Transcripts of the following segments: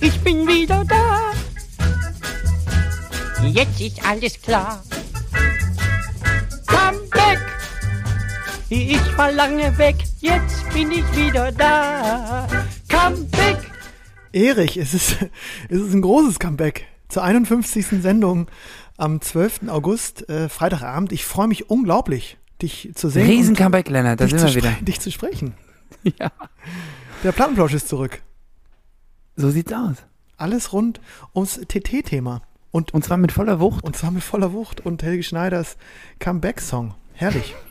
ich bin wieder da. Jetzt ist alles klar. Come back, ich war lange weg, jetzt bin ich wieder da. Come back. Erich, es ist, es ist ein großes Comeback zur 51. Sendung am 12. August, äh, Freitagabend. Ich freue mich unglaublich, dich zu sehen. Riesen Comeback, Lennart, da dich, sind zu wir wieder. dich zu sprechen. Ja. Der Plattenplausch ist zurück. So sieht's aus. Alles rund ums TT-Thema. Und, Und zwar mit voller Wucht. und zwar mit voller Wucht und Helge Schneiders Comeback-Song. Herrlich.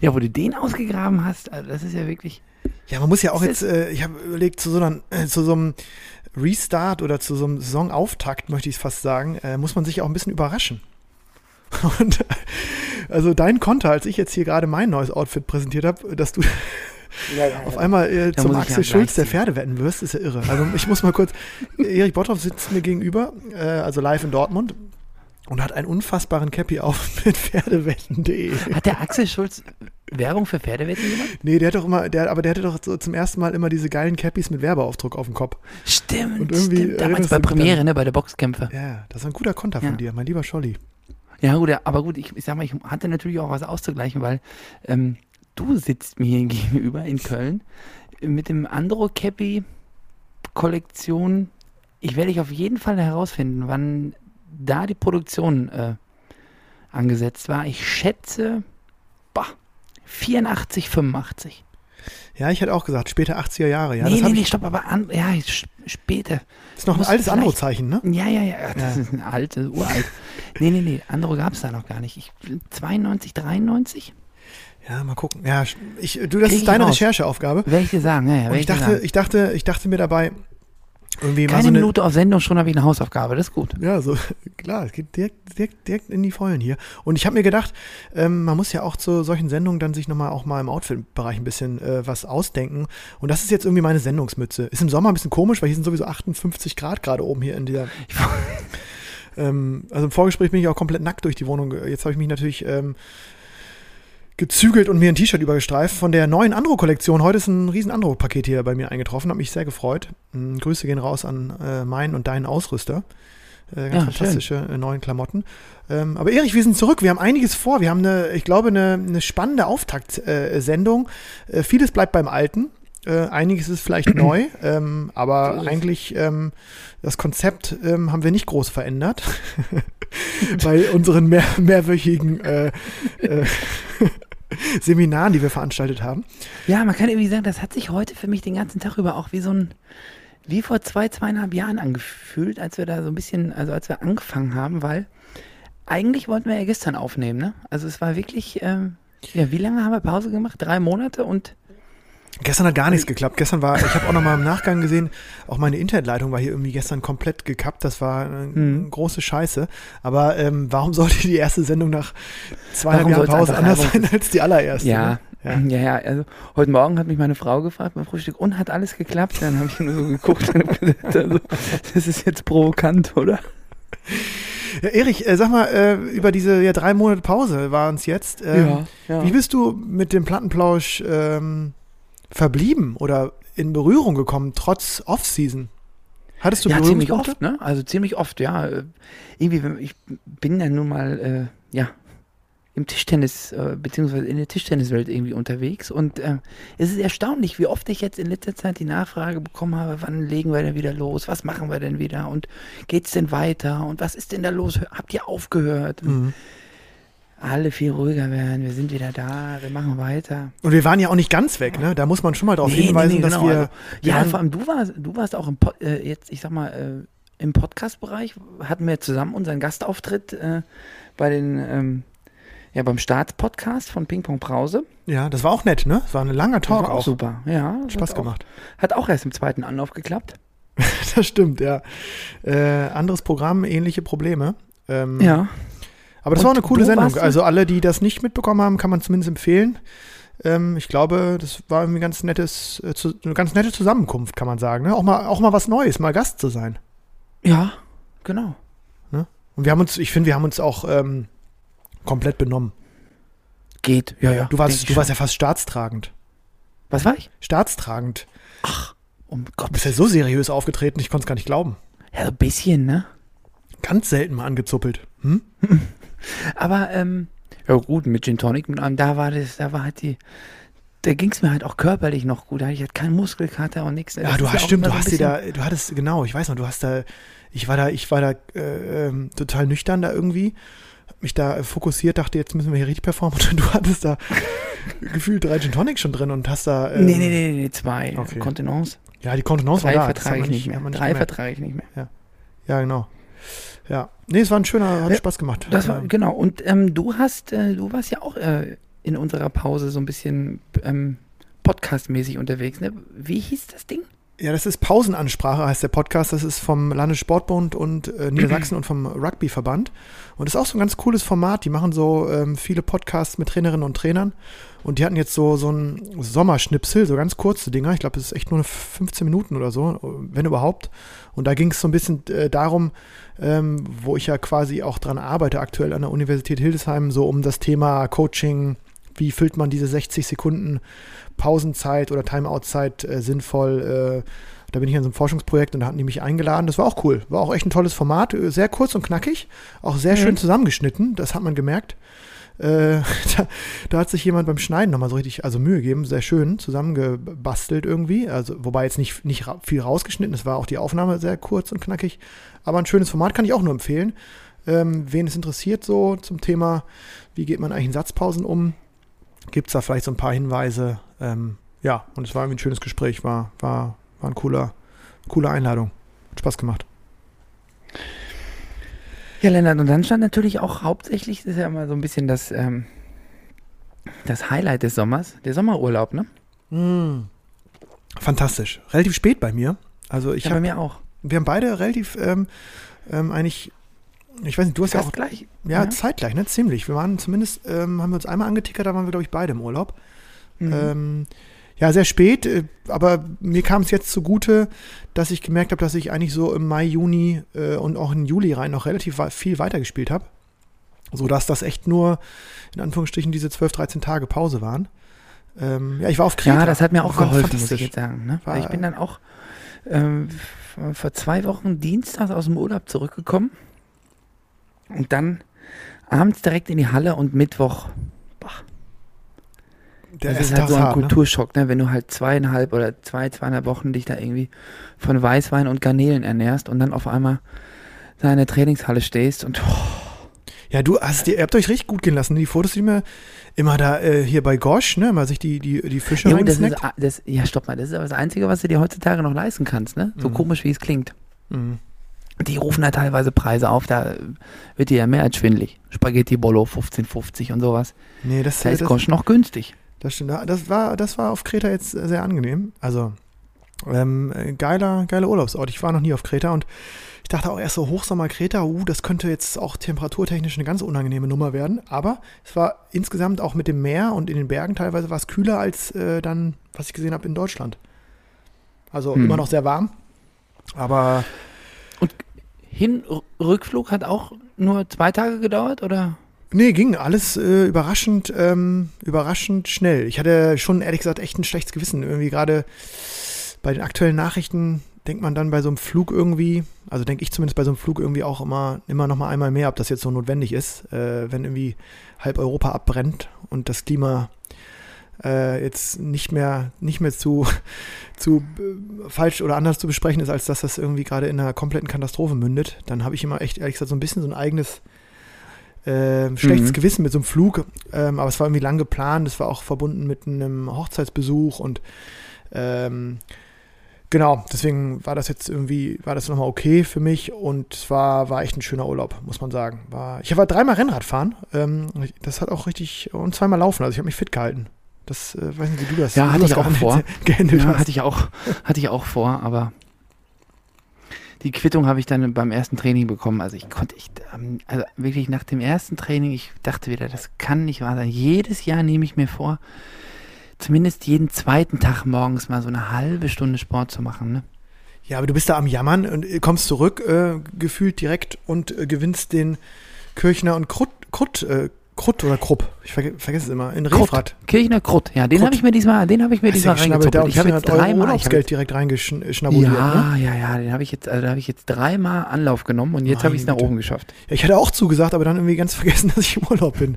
Ja, wo du den ausgegraben hast, also das ist ja wirklich. Ja, man muss ja auch jetzt, äh, ich habe überlegt, zu so, einer, äh, zu so einem Restart oder zu so einem Saisonauftakt, möchte ich es fast sagen, äh, muss man sich auch ein bisschen überraschen. Und äh, also dein Konter, als ich jetzt hier gerade mein neues Outfit präsentiert habe, dass du auf einmal äh, zum Axel ja Schulz der gleich Pferde wetten wirst, ist ja irre. Also ich muss mal kurz, Erik Botthoff sitzt mir gegenüber, äh, also live in Dortmund und hat einen unfassbaren Cappy auf mit pferdewetten.de. Hat der Axel Schulz Werbung für Pferdewetten gemacht? Nee, der hat doch immer, der, aber der hatte doch so zum ersten Mal immer diese geilen Cappies mit Werbeaufdruck auf dem Kopf. Stimmt, Und irgendwie stimmt. Damals bei Premiere, ne, bei der Boxkämpfe. Ja, das ist ein guter Konter Ja. von dir, mein lieber Scholli. Ja, gut, ja, aber gut, ich, ich sag mal, ich hatte natürlich auch was auszugleichen, weil ähm, du sitzt mir hier gegenüber in Köln mit dem Andro Cappy Kollektion. Ich werde dich auf jeden Fall herausfinden, wann da die Produktion äh, angesetzt war. Ich schätze, bah, 84, 85. Ja, ich hätte auch gesagt, später 80er Jahre. Ja, nee, nee, nee, ich, stopp, aber an, ja, später. ist noch ein altes Andro-Zeichen, ne? Ja, ja, ja, das ist ein altes, uralt. Nee, nee, nee, andere gab es da noch gar nicht. Ich, 92, 93? Ja, mal gucken. Ja, ich, du, das Krieg ist deine raus. Rechercheaufgabe. Werde ich dir sagen, ja, ja, ich dachte, sagen. ich dachte, ich dachte mir dabei, irgendwie Keine so eine, Minute auf Sendung, schon habe ich eine Hausaufgabe, das ist gut. Ja, so, klar, es geht direkt, direkt, direkt in die Vollen hier. Und ich habe mir gedacht, ähm, man muss ja auch zu solchen Sendungen dann sich nochmal auch mal im Outfit-Bereich ein bisschen äh, was ausdenken. Und das ist jetzt irgendwie meine Sendungsmütze. Ist im Sommer ein bisschen komisch, weil hier sind sowieso 58 Grad gerade oben hier in dieser. ähm, also im Vorgespräch bin ich auch komplett nackt durch die Wohnung. Jetzt habe ich mich natürlich ähm, gezügelt und mir ein T-Shirt übergestreift von der neuen Andro-Kollektion. Heute ist ein riesen Andro-Paket hier bei mir eingetroffen, habe mich sehr gefreut. Mm, Grüße gehen raus an äh, meinen und deinen Ausrüster. Äh, ganz Ja, fantastische äh, neuen Klamotten. Ähm, aber Erich, wir sind zurück. Wir haben einiges vor. Wir haben eine, ich glaube, eine, eine spannende Auftaktsendung. Äh, vieles bleibt beim Alten. Äh, einiges ist vielleicht neu, ähm, aber eigentlich ähm, das Konzept ähm, haben wir nicht groß verändert bei unseren mehr, mehrwöchigen äh, Seminaren, die wir veranstaltet haben. Ja, man kann irgendwie sagen, das hat sich heute für mich den ganzen Tag über auch wie so ein, wie vor zwei, zweieinhalb Jahren angefühlt, als wir da so ein bisschen, also als wir angefangen haben, weil eigentlich wollten wir ja gestern aufnehmen, ne? Also es war wirklich, ähm, ja, wie lange haben wir Pause gemacht? Drei Monate und Gestern hat gar nichts geklappt. Gestern war, ich habe auch noch mal im Nachgang gesehen, auch meine Internetleitung war hier irgendwie gestern komplett gekappt. Das war äh, Hm. große Scheiße. Aber ähm, warum sollte die erste Sendung nach zweieinhalb Jahren Pause anders sein als die allererste? Ja, Ne? ja, ja, also heute Morgen hat mich meine Frau gefragt beim Frühstück und hat alles geklappt. Dann habe ich nur so geguckt und hab gesagt, also, das ist jetzt provokant, oder? Ja, Erich, äh, sag mal, äh, über diese ja, drei Monate Pause waren es jetzt. Ähm, ja. Wie bist du mit dem Plattenplausch ähm, verblieben oder in Berührung gekommen, trotz Off-Season? Hattest du ja, ziemlich oft, ne? Also ziemlich oft, ja. Äh, Irgendwie, ich bin ja nun mal, äh, ja, im Tischtennis, äh, beziehungsweise in der Tischtenniswelt irgendwie unterwegs. Und äh, es ist erstaunlich, wie oft ich jetzt in letzter Zeit die Nachfrage bekommen habe, wann legen wir denn wieder los? Was machen wir denn wieder? Und geht's denn weiter? Und was ist denn da los? Habt ihr aufgehört? Und Mhm. Alle viel ruhiger werden, wir sind wieder da, wir machen weiter. Und wir waren ja auch nicht ganz weg, ne? Da muss man schon mal darauf Nee, nee, hinweisen, nee, dass genau, wir. also, wir ja, vor allem du warst, du warst auch im Pod, äh, jetzt, ich sag mal, äh, im Podcast-Bereich hatten wir zusammen unseren Gastauftritt äh, bei den, ähm, ja, beim Startpodcast von Ping Pong Brause. ja, das war auch nett, ne? Das war ein langer Talk Das war auch. super, ja. Spaß hat auch, gemacht. Hat auch erst im zweiten Anlauf geklappt. Das stimmt, ja. Äh, anderes Programm, ähnliche Probleme. Ähm, Ja. Aber das Und war eine coole du Sendung. Also alle, die das nicht mitbekommen haben, kann man zumindest empfehlen. Ähm, ich glaube, das war irgendwie ganz nettes, äh, zu, eine ganz nette Zusammenkunft, kann man sagen. Ne? Auch, mal, auch mal was Neues, mal Gast zu sein. Ja, genau. Und wir haben uns, ich finde, wir haben uns auch ähm, komplett benommen. Geht, ja, ja. Du warst, du warst ja fast staatstragend. Was war ich? Staatstragend. Um Du Gottes bist ja so seriös aufgetreten, ich konnte es gar nicht glauben. Ja, so ein bisschen, ne? Ganz selten mal angezuppelt. Hm? Aber, ähm, ja gut, mit Gin Tonic, mit einem, da war das, da war halt die, da ging es mir halt auch körperlich noch gut. Da hatte ich halt keinen Muskelkater und nichts. Ja, du hast stimmt, du hast dir da, du hattest, genau, ich weiß noch, du hast da, ich war da, ich war da äh, ähm, total nüchtern da irgendwie, hab mich da äh, fokussiert, dachte, jetzt müssen wir hier richtig performen und du hattest da gefühlt drei Gin Tonic schon drin und hast da. Ähm, Nee, nee, nee, nee, zwei. Okay. Kontenance. Ja, die Kontenance war Drei da. das hat vertrage ich nicht mehr. Drei vertrage ich nicht mehr. Ja, genau. Ja. Nee, es war ein schöner, hat Ja, Spaß gemacht. Das war, Ähm, genau. Und ähm, du hast, äh, du warst ja auch äh, in unserer Pause so ein bisschen ähm, podcastmäßig unterwegs, ne? Wie hieß das Ding? Ja, das ist Pausenansprache, heißt der Podcast. Das ist vom Landessportbund und äh, Niedersachsen und vom Rugbyverband. Und das ist auch so ein ganz cooles Format. Die machen so ähm, viele Podcasts mit Trainerinnen und Trainern. Und die hatten jetzt so, so ein Sommerschnipsel, so ganz kurze Dinger. Ich glaube, es ist echt nur 15 Minuten oder so, wenn überhaupt. Und da ging es so ein bisschen äh, darum, ähm, wo ich ja quasi auch dran arbeite, aktuell an der Universität Hildesheim, so um das Thema Coaching. Wie füllt man diese 60 Sekunden Pausenzeit oder Timeout-Zeit äh, sinnvoll? Äh, da bin ich an so einem Forschungsprojekt und da hatten die mich eingeladen. Das war auch cool. War auch echt ein tolles Format. äh, Sehr kurz und knackig. Auch sehr Mhm. schön zusammengeschnitten. Das hat man gemerkt. Äh, da, da hat sich jemand beim Schneiden nochmal so richtig, also Mühe gegeben, sehr schön zusammengebastelt irgendwie. Also, wobei jetzt nicht, nicht ra viel rausgeschnitten, es war auch die Aufnahme sehr kurz und knackig. Aber ein schönes Format kann ich auch nur empfehlen. Ähm, wen es interessiert, so zum Thema, wie geht man eigentlich in Satzpausen um, gibt es da vielleicht so ein paar Hinweise. Ähm, ja, und es war irgendwie ein schönes Gespräch, war, war, war ein cooler, coole Einladung. Hat Spaß gemacht. Ja, Lennart, und dann stand natürlich auch hauptsächlich, das ist ja immer so ein bisschen das, ähm, das Highlight des Sommers, der Sommerurlaub, ne? Mm. Fantastisch. Relativ spät bei mir. Also ich ja, bei habe, mir auch. wir haben beide relativ ähm, ähm, eigentlich, ich weiß nicht, du hast ja Fast auch, gleich. ja, zeitgleich, ne? Ziemlich. Wir waren zumindest, ähm, haben wir uns einmal angetickert, da waren wir, glaube ich, beide im Urlaub. Mhm. Ähm, ja, sehr spät, äh, aber mir kam es jetzt zugute, dass ich gemerkt habe, dass ich eigentlich so im Mai, Juni äh, und auch in Juli rein noch relativ viel weitergespielt habe. Sodass das echt nur, in Anführungsstrichen, diese 12, 13 Tage Pause waren. Ähm, ja, ich war auf Kreta. Ja, das hat mir auch geholfen, muss ich jetzt sagen. Ne? War- ich bin dann auch ähm, vor zwei Wochen Dienstags aus dem Urlaub zurückgekommen und dann abends direkt in die Halle und Mittwoch. Der das ist halt so ein hart, ne? Kulturschock, ne? wenn du halt zweieinhalb oder zwei, zweieinhalb Wochen dich da irgendwie von Weißwein und Garnelen ernährst und dann auf einmal da in der Trainingshalle stehst und Ja, du hast ihr habt euch richtig gut gehen lassen. Die Fotos, die mir immer da äh, hier bei Gosch, ne, mal sich die, die, die Fische Ja, gut, das ist, das, ja, stopp mal, das ist aber das Einzige, was du dir heutzutage noch leisten kannst, ne? So Mhm. komisch, wie es klingt. Mhm. Die rufen da teilweise Preise auf, da wird dir ja mehr als schwindlig. Spaghetti Bolo 15,50 und sowas. Nee, das, Da ist das, Gosch noch günstig. Das stimmt. Das war, das war auf Kreta jetzt sehr angenehm. Also, ähm, äh, geiler, geiler Urlaubsort. Ich war noch nie auf Kreta und ich dachte auch erst so Hochsommer Kreta, uh, das könnte jetzt auch temperaturtechnisch eine ganz unangenehme Nummer werden. Aber es war insgesamt auch mit dem Meer und in den Bergen teilweise was kühler als äh, dann, was ich gesehen habe in Deutschland. Also Hm. immer noch sehr warm. Aber Hin, R- Rückflug hat auch nur zwei Tage gedauert, oder? Nee, ging alles äh, überraschend, ähm, überraschend schnell. Ich hatte schon ehrlich gesagt echt ein schlechtes Gewissen. Irgendwie gerade bei den aktuellen Nachrichten denkt man dann bei so einem Flug irgendwie, also denke ich zumindest bei so einem Flug irgendwie auch immer, immer noch mal einmal mehr, ob das jetzt so notwendig ist, äh, wenn irgendwie halb Europa abbrennt und das Klima äh, jetzt nicht mehr, nicht mehr zu, zu äh, falsch oder anders zu besprechen ist, als dass das irgendwie gerade in einer kompletten Katastrophe mündet, dann habe ich immer echt ehrlich gesagt so ein bisschen so ein eigenes ähm, schlechtes Mhm. Gewissen mit so einem Flug, ähm, aber es war irgendwie lang geplant, es war auch verbunden mit einem Hochzeitsbesuch und ähm, genau, deswegen war das jetzt irgendwie, war das nochmal okay für mich und es war, war echt ein schöner Urlaub, muss man sagen. War, ich war dreimal Rennrad fahren, ähm, das hat auch richtig, und zweimal laufen, also ich habe mich fit gehalten. Das, äh, weiß nicht, wie du das Ja, hatte ich auch vor. Ja, hatte ich auch, hatte ich auch vor, aber die Quittung habe ich dann beim ersten Training bekommen. Also ich konnte, ich, ähm, also wirklich nach dem ersten Training, ich dachte wieder, das kann nicht wahr sein. Jedes Jahr nehme ich mir vor, zumindest jeden zweiten Tag morgens mal so eine halbe Stunde Sport zu machen. Ne? Ja, aber du bist da am Jammern und äh, kommst zurück, äh, gefühlt direkt und äh, gewinnst den Kirchner und Krut, Krut äh, Krutt oder Krupp. Ich verge vergesse es immer. In. Refrat. Kirchner Krut. Ja, den habe ich mir diesmal, den habe ich mir diesmal reingezogen. Ich habe jetzt 400 Euro dreimal, ich hab Urlaubsgeld direkt reingeschnabuliert. ja, Ne? ja, ja, den habe ich jetzt, also da habe ich jetzt dreimal Anlauf genommen und jetzt habe ich es nach oben geschafft. Ja, ich hatte auch zugesagt, aber dann irgendwie ganz vergessen, dass ich im Urlaub bin.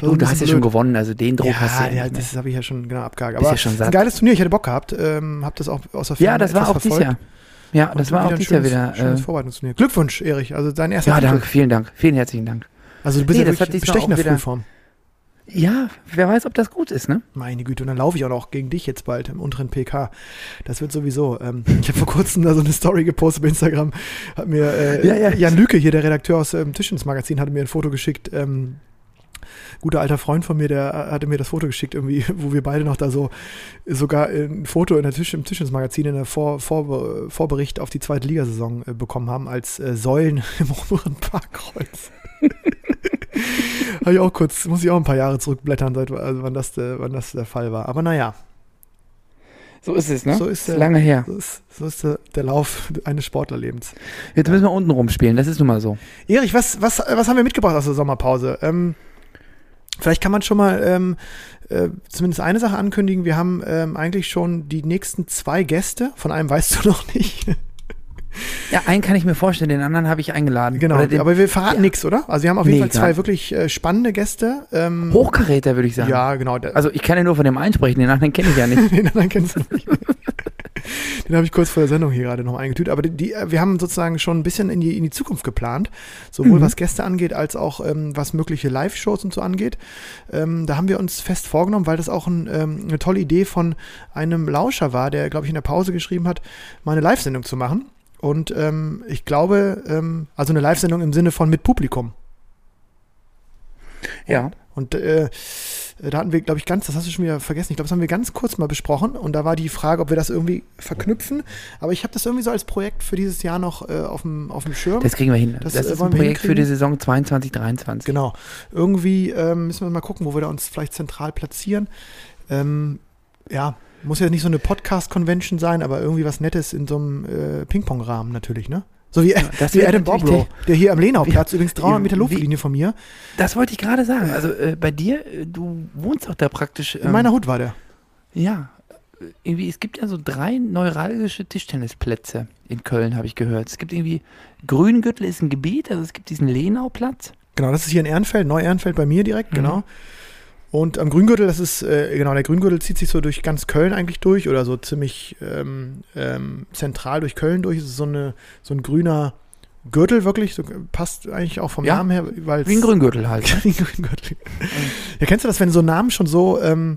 So Du, du hast ja bisschen schon blöd. gewonnen, also den Druck hast du Ja, ja, ja, das habe ich ja schon genau abgehakt. Aber ja schon ein geiles Turnier, ich hatte Bock gehabt. Ähm, hab das auch aus der Ja, Ferne das war auch dieses verfolgt. Jahr. Ja, das war auch dieses Jahr wieder. Schönes Äh, Vorbereitungsturnier. Glückwunsch, Erich. Also dein erster ja, danke, vielen Dank. Vielen herzlichen Dank. Also du bist Nee, ja das hat bestechender wieder- Frühform. Ja, wer weiß, ob das gut ist, ne? Meine Güte, und dann laufe ich auch noch gegen dich jetzt bald im unteren PK. Das wird sowieso. Ähm, ich habe vor kurzem da so eine Story gepostet bei Instagram. Hat mir äh, Ja, ja. Jan Lüke, hier der Redakteur aus ähm, Tischens Magazin, hatte mir ein Foto geschickt. Ähm, guter alter Freund von mir, der äh, hatte mir das Foto geschickt, irgendwie, wo wir beide noch da so sogar ein Foto in der Tisch, im Tischens Magazin in der Vor, Vor, Vorbericht auf die zweite Ligasaison äh, bekommen haben als äh, Säulen im oberen Parkkreuz. Habe ich auch kurz, muss ich auch ein paar Jahre zurückblättern, seit, also wann, das, der- wann das der Fall war. Aber naja, So ist es, ne? So ist ist der- lange her. so ist, so ist der, der Lauf eines Sportlerlebens. Jetzt müssen wir unten rumspielen, das ist nun mal so. Erich, was, was, was haben wir mitgebracht aus der Sommerpause? Ähm, vielleicht kann man schon mal ähm, äh, zumindest eine Sache ankündigen. Wir haben ähm, eigentlich schon die nächsten zwei Gäste. Von einem weißt du noch nicht. Ja, einen kann ich mir vorstellen, den anderen habe ich eingeladen. genau, aber wir verraten Ja. nichts, oder? Also wir haben auf jeden Nee, Fall zwei wirklich äh, spannende Gäste. Ähm, Hochkaräter, würde ich sagen. Ja, genau. Also ich kann ja nur von dem einen sprechen, den anderen kenne ich ja nicht. Den anderen kennst du nicht. Den habe ich kurz vor der Sendung hier gerade noch eingetütet. Aber die, die, äh, wir haben sozusagen schon ein bisschen in die, in die Zukunft geplant. Sowohl Mhm. was Gäste angeht, als auch ähm, was mögliche Live-Shows und so angeht. Ähm, da haben wir uns fest vorgenommen, weil das auch ein, ähm, eine tolle Idee von einem Lauscher war, der, glaube ich, in der Pause geschrieben hat, mal eine Live-Sendung zu machen. Und ähm, ich glaube, ähm, also eine Live-Sendung im Sinne von mit Publikum. ja. Und äh, da hatten wir, glaube ich, ganz, das hast du schon wieder vergessen, ich glaube, das haben wir ganz kurz mal besprochen und da war die Frage, ob wir das irgendwie verknüpfen. Aber ich habe das irgendwie so als Projekt für dieses Jahr noch äh, auf dem Schirm. Das kriegen wir hin. Das, Das, äh, ist ein Projekt für die Saison 22, 23. genau. Irgendwie ähm, müssen wir mal gucken, wo wir da uns vielleicht zentral platzieren. Ähm, ja, muss ja nicht so eine Podcast-Convention sein, aber irgendwie was Nettes in so einem äh, Ping-Pong-Rahmen natürlich, ne? So wie, das wie Adam Bobrow, der hier am Lenauplatz, übrigens 300 Meter wie- Luftlinie von mir. Das wollte ich gerade sagen. Also äh, bei dir, äh, du wohnst doch da praktisch. In meiner Hut war der. Ja. Äh, Irgendwie, es gibt ja so drei neuralgische Tischtennisplätze in Köln, habe ich gehört. Es gibt irgendwie, Grüngürtel ist ein Gebiet, also es gibt diesen Lenauplatz. Genau, das ist hier in Ehrenfeld, Neu-Ehrenfeld bei mir direkt, Mhm. genau. Und am Grüngürtel, das ist, äh, genau, der Grüngürtel zieht sich so durch ganz Köln eigentlich durch oder so ziemlich ähm, ähm, zentral durch Köln durch. Es ist so, eine, so ein grüner Gürtel wirklich, so, passt eigentlich auch vom Ja, Namen her, weil Wie ein Grüngürtel halt. Ne? Wie ein Grüngürtel. Ja, kennst du das, wenn so ein Name schon so ähm,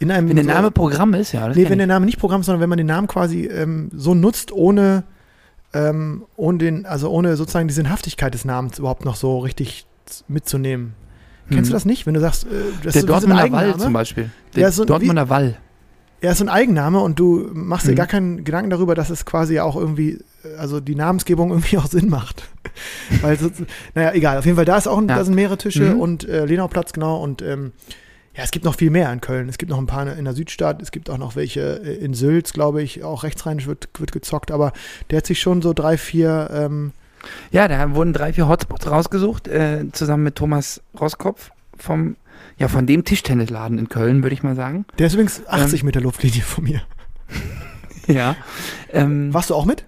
in einem. Wenn der so, Name Programm ist, ja. Nee, wenn der. Name nicht Programm ist, sondern wenn man den Namen quasi ähm, so nutzt, ohne, ähm, ohne den, also ohne sozusagen die Sinnhaftigkeit des Namens überhaupt noch so richtig mitzunehmen. Kennst Mhm. du das nicht? Wenn du sagst, äh, das Der ist so wie Dortmunder Wall zum Beispiel. Der Ja, so- Dortmunder Wall. Er ist so ein Eigenname und du machst dir Mhm. gar keinen Gedanken darüber, dass es quasi auch irgendwie, also die Namensgebung irgendwie auch Sinn macht. Weil, so, naja, egal. Auf jeden Fall, da ist auch, ein, Ja. da sind mehrere Tische Mhm. und äh, Lenauplatz, genau. Und ähm, ja, es gibt noch viel mehr in Köln. Es gibt noch ein paar in der Südstadt. Es gibt auch noch welche äh, in Sülz, glaube ich. Auch rechtsrheinisch wird, wird gezockt. Aber der hat sich schon so drei, vier, ähm, Ja, da wurden drei, vier Hotspots rausgesucht, äh, zusammen mit Thomas Roskopf vom, ja, von dem Tischtennisladen in Köln, würde ich mal sagen. der ist übrigens 80 Meter Luftlinie von mir. Ja. Ähm, Warst du auch mit?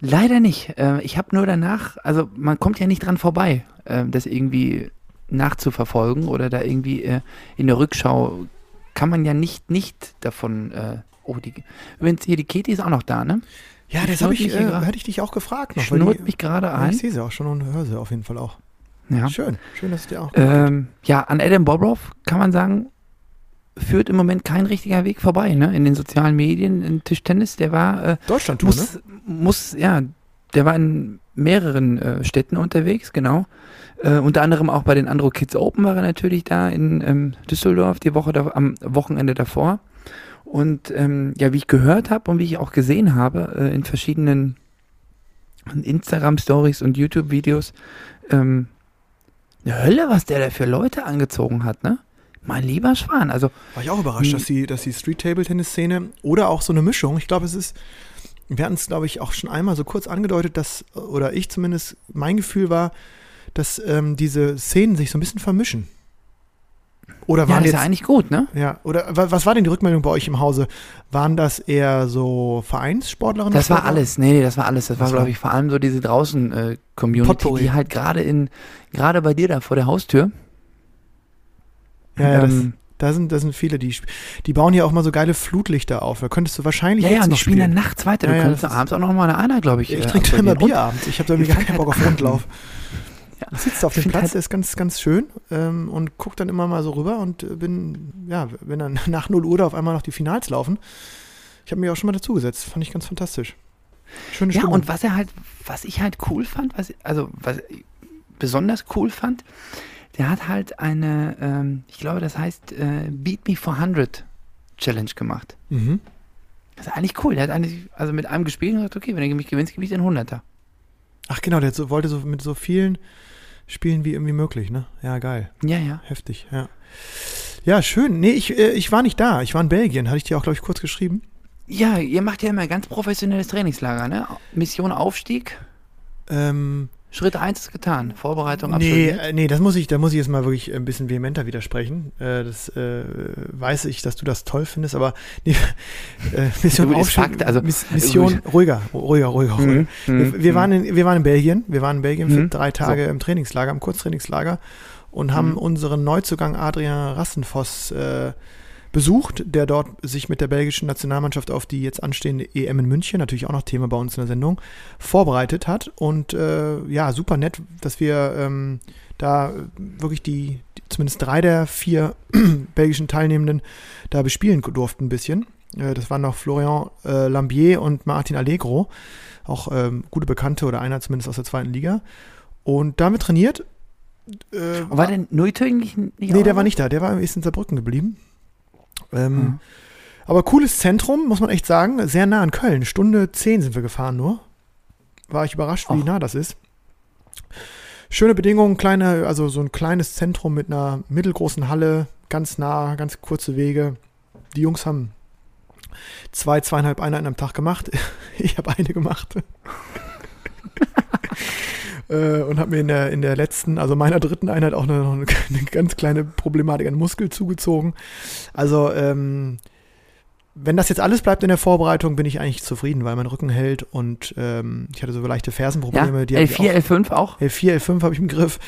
Leider nicht. Äh, ich habe nur danach, also man kommt ja nicht dran vorbei, äh, das irgendwie nachzuverfolgen oder da irgendwie äh, in der Rückschau kann man ja nicht nicht davon. Äh, oh, die, übrigens hier die Katie ist auch noch da, ne? Ja, Die das habe ich, äh, hätte ich dich auch gefragt noch. Schnurrt die- mich gerade ein. ich sehe sie auch schon und höre sie auf jeden Fall auch. Ja. Schön, schön, dass es dir auch. Ähm, ja, an Adam Bobrov kann man sagen, führt im Moment kein richtiger Weg vorbei, ne? In den sozialen Medien, in Tischtennis, der war äh, Deutschland-Tour, ne? muss, muss, ja, der war in mehreren äh, Städten unterwegs, genau. Äh, unter anderem auch bei den Andro Kids Open war er natürlich da in ähm, Düsseldorf die Woche da, am Wochenende davor. Und ähm, ja, wie ich gehört habe und wie ich auch gesehen habe äh, in verschiedenen Instagram-Stories und YouTube-Videos, ähm, eine Hölle, was der da für Leute angezogen hat, ne? Mein lieber Schwan, also War ich auch überrascht, Hm. dass die, dass die Street-Table-Tennis-Szene oder auch so eine Mischung, ich glaube, es ist, wir hatten es, glaube ich, auch schon einmal so kurz angedeutet, dass, oder ich zumindest, mein Gefühl war, dass ähm, diese Szenen sich so ein bisschen vermischen. Oder Ja, waren das ist jetzt, ja eigentlich gut, ne? ja, oder wa- was war denn die Rückmeldung bei euch im Hause? Waren das eher so Vereinssportlerinnen? Das war alles, nee, nee, das war alles. Das war, Das war- glaube ich, vor allem so diese draußen-Community, Potpourri. die halt gerade in, gerade bei dir da vor der Haustür. Ja, ja, das, ähm, da, sind, da sind viele, die, die bauen ja auch mal so geile Flutlichter auf. Da könntest du wahrscheinlich ja, ja, und die spielen dann nachts weiter. Du Ja, ja, könntest das ist- abends auch noch mal eine Einer, glaube ich. Ich äh, trinke immer. Bier abends. Ich habe da irgendwie gar keinen Bock auf Rundlauf. Ja. Ich sitze auf dem Platz, halt- ist ganz, ganz schön ähm, und gucke dann immer mal so rüber und äh, bin, ja, wenn dann nach 0 Uhr da auf einmal noch die Finals laufen. Ich habe mich auch schon mal dazugesetzt. Fand ich ganz fantastisch. Schöne Ja, Stimmung. und was er halt, was ich halt cool fand, was, also was ich besonders cool fand, der hat halt eine, ähm, ich glaube, das heißt äh, Beat Me 400 Challenge gemacht. mhm. Das ist eigentlich cool. Der hat eigentlich, also mit einem gespielt und gesagt, okay, wenn du mich gewinnst, gebe ich einen 100er. Ach genau, der so, wollte so mit so vielen Spielen wie irgendwie möglich, ne? Ja, geil. Ja, ja. Heftig, ja. Ja, schön. Nee, ich, äh, ich war nicht da. Ich war in Belgien. Hatte ich dir auch, glaube ich, kurz geschrieben. Ja, ihr macht ja immer ganz professionelles Trainingslager, ne? Mission Aufstieg. Ähm, Schritt 1 ist getan. Vorbereitung nee, absolviert. äh, nee, das muss ich, da muss ich jetzt mal wirklich ein bisschen vehementer widersprechen. Äh, das äh, weiß ich, dass du das toll findest, aber nee, äh, Mission Fakt, also- Miss, Mission ruhiger, ruhiger, ruhiger, ruhiger. Mhm, Wir, wir, waren in, wir waren in Belgien, wir waren in Belgien für Mhm. drei Tage im Trainingslager, im Kurztrainingslager und haben Mhm. unseren Neuzugang Adrian Rassenfoss äh, besucht, der dort sich mit der belgischen Nationalmannschaft auf die jetzt anstehende EM in München, natürlich auch noch Thema bei uns in der Sendung, vorbereitet hat. Und äh, ja, super nett, dass wir ähm, da wirklich die, die, zumindest drei der vier belgischen Teilnehmenden da bespielen durften ein bisschen. Äh, das waren noch Florian äh, Lambier und Martin Allegro, auch ähm, gute Bekannte oder einer zumindest aus der zweiten Liga. Und damit trainiert. Äh, War denn Neutögen nicht, nee, der war nicht da, der war ist in Saarbrücken geblieben. Ähm, Mhm. Aber cooles Zentrum, muss man echt sagen. Sehr nah an Köln. Stunde 10 sind wir gefahren nur. War ich überrascht, wie Ach. nah das ist. Schöne Bedingungen, kleine, also so ein kleines Zentrum mit einer mittelgroßen Halle, ganz nah, ganz kurze Wege. Die Jungs haben zwei, zweieinhalb Einheiten am Tag gemacht. Ich habe eine gemacht. Äh, und habe mir in der, in der letzten, also meiner dritten Einheit auch eine, noch eine, eine ganz kleine Problematik an Muskel zugezogen. Also, ähm, wenn das jetzt alles bleibt in der Vorbereitung, bin ich eigentlich zufrieden, weil mein Rücken hält und ähm, ich hatte so leichte Ja, Fersenprobleme. ich L4, auch- L5 auch? L4, L5 habe ich im Griff.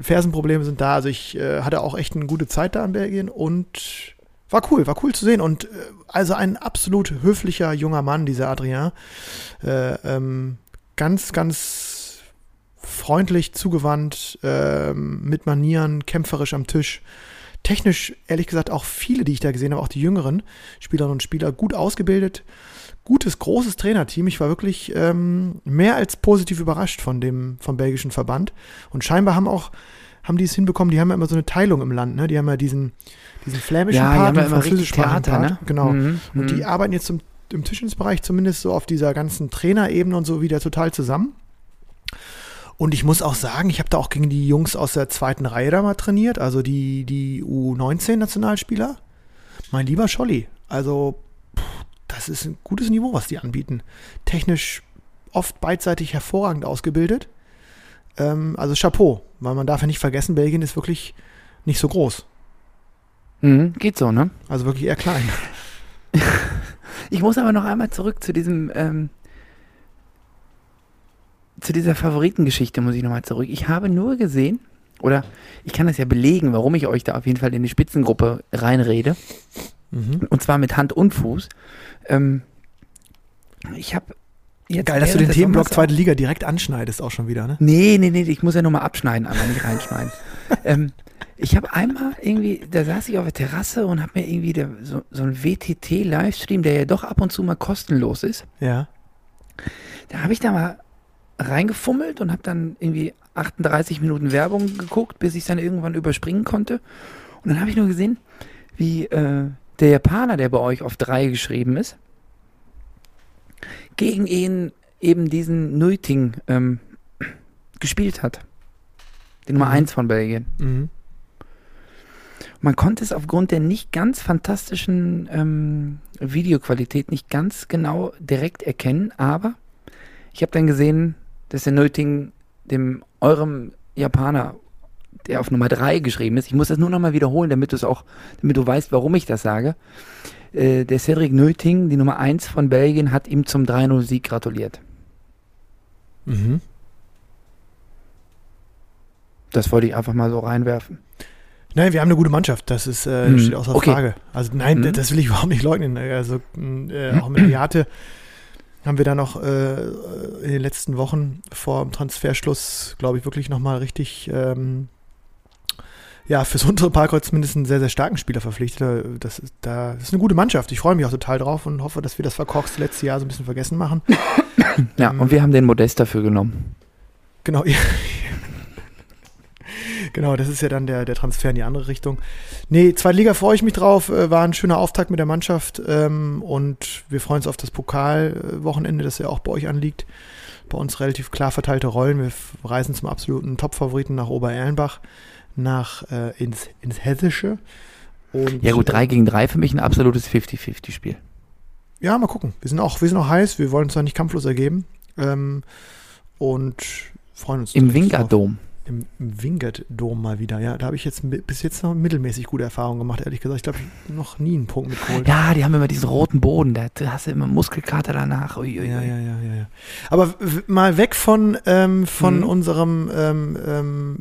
Fersenprobleme sind da. Also ich äh, hatte auch echt eine gute Zeit da in Belgien und war cool, war cool zu sehen. Und äh, also ein absolut höflicher junger Mann, dieser Adrien. Äh, ähm, ganz, ganz freundlich, zugewandt, ähm, mit Manieren, kämpferisch am Tisch. Technisch, ehrlich gesagt, auch viele, die ich da gesehen habe, auch die jüngeren Spielerinnen und Spieler, gut ausgebildet. Gutes, großes Trainerteam. Ich war wirklich ähm, mehr als positiv überrascht von dem, vom belgischen Verband. Und scheinbar haben auch, haben die es hinbekommen, die haben ja immer so eine Teilung im Land, ne? Die haben ja diesen, diesen flämischen Ja, Part, den Theater, Part. ne? Genau. Mhm, Und die mhm. arbeiten jetzt im, im Tischtennisbereich zumindest so auf dieser ganzen Trainerebene und so wieder total zusammen. Und ich muss auch sagen, ich habe da auch gegen die Jungs aus der zweiten Reihe da mal trainiert, also die, die U19-Nationalspieler. Mein lieber Scholli, also pff, das ist ein gutes Niveau, was die anbieten. Technisch oft beidseitig hervorragend ausgebildet. Ähm, also Chapeau, weil man darf ja nicht vergessen, Belgien ist wirklich nicht so groß. Mhm, geht so, ne? Also wirklich eher klein. Ich muss aber noch einmal zurück zu diesem, ähm, zu dieser Favoritengeschichte muss ich nochmal zurück. Ich habe nur gesehen, oder ich kann das ja belegen, warum ich euch da auf jeden Fall in die Spitzengruppe reinrede. Mhm. Und zwar mit Hand und Fuß. Ähm, ich habe jetzt. Geil, dass du den Themenblock zweite Liga direkt anschneidest, auch schon wieder, ne? Nee, nee, nee, ich muss ja nur mal abschneiden, aber nicht reinschneiden. ähm, ich habe einmal irgendwie, da saß ich auf der Terrasse und habe mir irgendwie der, so, so ein WTT-Livestream, der ja doch ab und zu mal kostenlos ist, Ja. da habe ich da mal reingefummelt und habe dann irgendwie 38 Minuten Werbung geguckt, bis ich es dann irgendwann überspringen konnte. Und dann habe ich nur gesehen, wie äh, der Japaner, der bei euch auf drei geschrieben ist, gegen ihn eben diesen Nuiting ähm, gespielt hat. Die Nummer Mhm. 1 von Belgien. Mhm. Man konnte es aufgrund der nicht ganz fantastischen ähm, Videoqualität nicht ganz genau direkt erkennen, aber ich habe dann gesehen, dass der Nöting dem eurem Japaner, der auf Nummer 3 geschrieben ist. Ich muss das nur nochmal wiederholen, damit du es auch, damit du weißt, warum ich das sage. Äh, der Cedric Nöting, die Nummer 1 von Belgien, hat ihm zum 3-0-Sieg gratuliert. Mhm. Das wollte ich einfach mal so reinwerfen. Nein, wir haben eine gute Mannschaft, das ist äh, Mhm. steht außer Okay. Frage. Also nein, Mhm. d- das will ich überhaupt nicht leugnen. Also äh, auch mit Jate haben wir da noch äh, in den letzten Wochen vor dem Transferschluss, glaube ich, wirklich nochmal richtig ähm, ja, fürs untere Parkreuz zumindest einen sehr, sehr starken Spieler verpflichtet. Das ist, da, das ist eine gute Mannschaft. Ich freue mich auch total drauf und hoffe, dass wir das verkorkste letzte Jahr so ein bisschen vergessen machen. Ja, Ähm, und wir haben den Modest dafür genommen. Genau, ja. Genau, das ist ja dann der, der Transfer in die andere Richtung. Nee, zweite Liga freue ich mich drauf. Äh, War ein schöner Auftakt mit der Mannschaft ähm, und wir freuen uns auf das Pokalwochenende, das ja auch bei euch anliegt. Bei uns relativ klar verteilte Rollen. Wir reisen zum absoluten Top-Favoriten nach Obererlenbach, nach äh, ins, ins Hessische. Und, Ja gut, 3 gegen 3 für mich ein absolutes 50-50-Spiel. Ja, mal gucken. Wir sind auch, wir sind auch heiß. Wir wollen uns da nicht kampflos ergeben. Ähm, und freuen uns. Im drauf. Im, Wingert-Dom mal wieder. Ja, da habe ich jetzt bis jetzt noch mittelmäßig gute Erfahrungen gemacht, ehrlich gesagt. Ich glaube, ich noch nie einen Punkt mitgeholt. Ja, die haben immer diesen roten Boden, da hast du immer Muskelkater danach. Ui, ui, Ja, ja, ja, ja. Aber mal weg von, ähm, von Mhm. unserem ähm, ähm,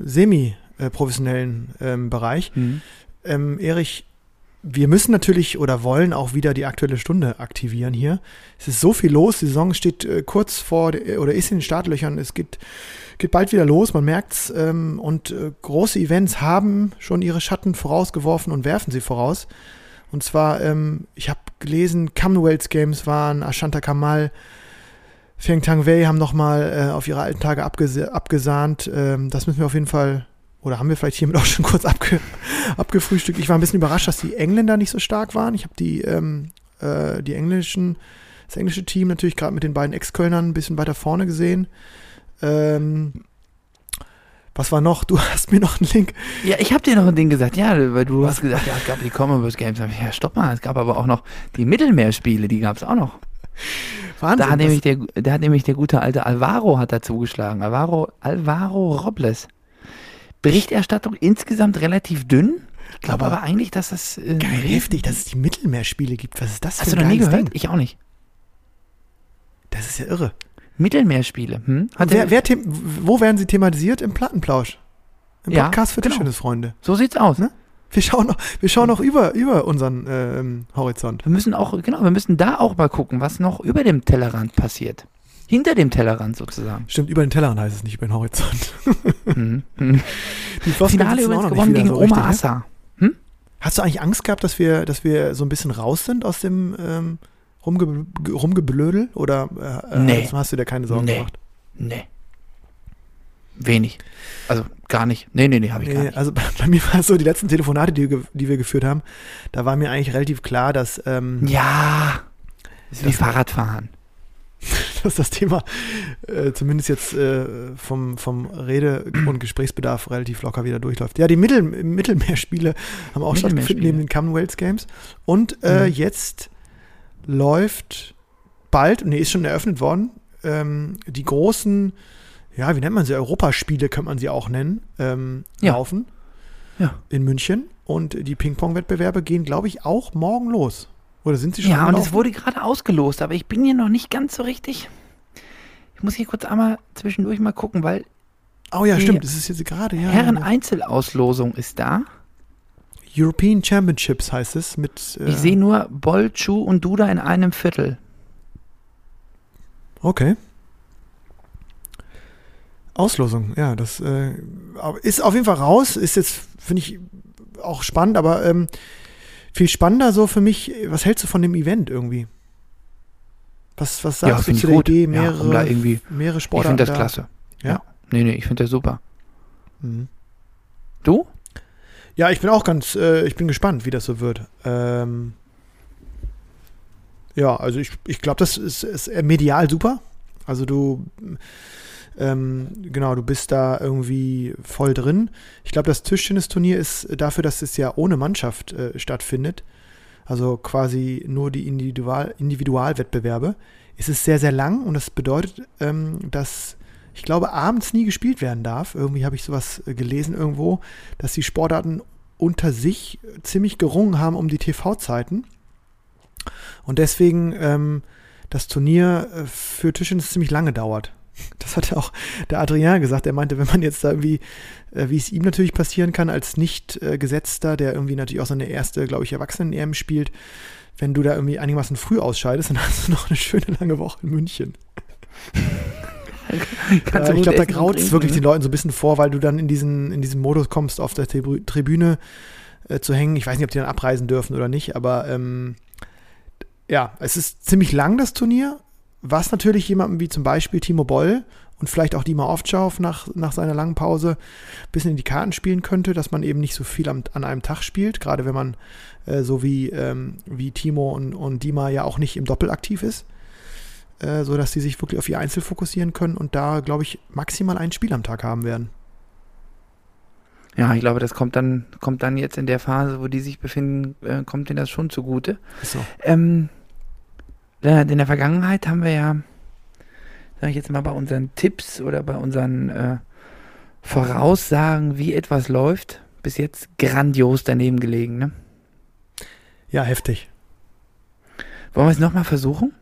semi-professionellen ähm, Bereich. Mhm. Ähm, Erich, wir müssen natürlich oder wollen auch wieder die aktuelle Stunde aktivieren hier. Es ist so viel los, die Saison steht äh, kurz vor der- oder ist in den Startlöchern. Es geht, geht bald wieder los, man merkt's. Ähm, und äh, große Events haben schon ihre Schatten vorausgeworfen und werfen sie voraus. Und zwar, ähm, ich habe gelesen, Commonwealth Games waren, Ashanta Kamal, Feng Tang Wei haben nochmal äh, auf ihre alten Tage abgese abgesahnt. Ähm, das müssen wir auf jeden Fall, oder haben wir vielleicht hiermit auch schon kurz abge abgefrühstückt. Ich war ein bisschen überrascht, dass die Engländer nicht so stark waren. Ich habe die, ähm, äh, die englischen, das englische Team natürlich gerade mit den beiden Ex-Kölnern ein bisschen weiter vorne gesehen. Ähm, was war noch? Du hast mir noch einen Link. Ja, ich habe dir noch ein Ding gesagt, ja, weil du hast gesagt, ja, es gab die Commonwealth Games. Ja, stopp mal, es gab aber auch noch die Mittelmeerspiele, die gab es auch noch. Wahnsinn. Da hat, nämlich der, da hat nämlich der gute alte Alvaro hat da zugeschlagen. Alvaro, Alvaro Robles. Berichterstattung insgesamt relativ dünn. Ich glaube Aber- aber, eigentlich, dass das. Äh, Geil, heftig, dass es die Mittelmeerspiele gibt. Was ist das Hast für du ein noch nie gehört? Ding? Ich auch nicht. Das ist ja irre. Mittelmeerspiele. Hm? Wer, wer wo werden sie thematisiert? Im Plattenplausch. Im Ja, Podcast für genau. Tischtennisfreunde. so sieht's aus. Ne? Wir schauen noch, wir schauen noch über, über unseren ähm, Horizont. Wir müssen auch, genau, wir müssen da auch mal gucken, was noch über dem Tellerrand passiert. Hinter dem Tellerrand sozusagen. Stimmt, über den Tellerrand heißt es nicht über den Horizont. Mhm. Mhm. Die Floskeln Finale übrigens gewonnen gegen so Oma richtig, ne? Assa. Hast du eigentlich Angst gehabt, dass wir, dass wir so ein bisschen raus sind aus dem ähm, Rumge Rumgeblödel? Oder äh, äh, Nee. hast- du dir keine Sorgen Nee. gemacht? Nee. Wenig. Also gar nicht. Nee, nee, nee, habe ich gar Nee, nicht. also bei, bei mir war es so, die letzten Telefonate, die, die wir geführt haben, da war mir eigentlich relativ klar, dass, ähm, Ja. Das ist wie Fahrradfahren. dass das Thema äh, zumindest jetzt äh, vom, vom Rede- und Gesprächsbedarf relativ locker wieder durchläuft. Ja, die Mittel, Mittelmeerspiele haben auch stattgefunden neben den Commonwealth Games. Und äh, Mhm. jetzt läuft bald, nee, ist schon eröffnet worden, ähm, die großen, ja, wie nennt man sie, Europaspiele könnte man sie auch nennen, ähm, Ja. laufen Ja. in München. Und die Ping-Pong-Wettbewerbe gehen, glaube ich, auch morgen los. Oder sind sie schon Ja, und es wurde gerade ausgelost, aber ich bin hier noch nicht ganz so richtig. Ich muss hier kurz einmal zwischendurch mal gucken, weil Oh ja, stimmt, das ist jetzt gerade, ja. Herren-Einzelauslosung ist da. European Championships heißt es mit. Äh, Ich sehe nur Boll, Chu und Duda in einem Viertel. Okay. Auslosung, ja, das äh, ist auf jeden Fall raus. Ist jetzt, finde ich, auch spannend, aber ähm, viel spannender so für mich, was hältst du von dem Event irgendwie? Was, was Ja, sagst du find zu ich der gut. Idee, Ja, mehrere, da irgendwie- mehrere Ich Sportarten? finde das da? klasse. Ja? Ja. Nee, nee, ich finde das super. Mhm. Du? Ja, ich bin auch ganz, äh, ich bin gespannt, wie das so wird. Ähm, ja, also ich, ich glaube, das ist, ist medial super. Also du, ähm, genau, du bist da irgendwie voll drin. Ich glaube, das Tischtennisturnier ist dafür, dass es ja ohne Mannschaft äh, stattfindet, also quasi nur die Individual, Individualwettbewerbe, ist es sehr, sehr lang und das bedeutet, ähm, dass ich glaube, abends nie gespielt werden darf. Irgendwie habe ich sowas äh, gelesen irgendwo, dass die Sportarten unter sich ziemlich gerungen haben um die TV-Zeiten. Und deswegen ähm, das Turnier äh, für Tischtennis ziemlich lange dauert. Das hat auch der Adrian gesagt. Er meinte, wenn man jetzt da irgendwie, äh, wie es ihm natürlich passieren kann, als Nicht-Gesetzter, der irgendwie natürlich auch seine erste, glaube ich, Erwachsenen-EM spielt, wenn du da irgendwie einigermaßen früh ausscheidest, dann hast du noch eine schöne lange Woche in München. äh, ich glaube, da graut es wirklich den Leuten so ein bisschen vor, weil du dann in diesen, in diesen Modus kommst, auf der Tribüne äh, zu hängen. Ich weiß nicht, ob die dann abreisen dürfen oder nicht, aber ähm, ja, es ist ziemlich lang, das Turnier, was natürlich jemandem wie zum Beispiel Timo Boll und vielleicht auch Dima Ovtcharov nach, nach seiner langen Pause ein bisschen in die Karten spielen könnte, dass man eben nicht so viel am, an einem Tag spielt, gerade wenn man äh, so wie, ähm, wie Timo und, und Dima ja auch nicht im Doppel aktiv ist, äh, so dass sie sich wirklich auf ihr Einzel fokussieren können und da, glaube ich, maximal ein Spiel am Tag haben werden. Ja, ich glaube, das kommt dann, kommt dann jetzt in der Phase, wo die sich befinden, äh, kommt denen das schon zugute. So. Ähm, in der Vergangenheit haben wir ja, sage ich jetzt mal, bei unseren Tipps oder bei unseren äh, Voraussagen, wie etwas läuft, bis jetzt grandios daneben gelegen, ne? Ja, heftig. Wollen wir es nochmal versuchen?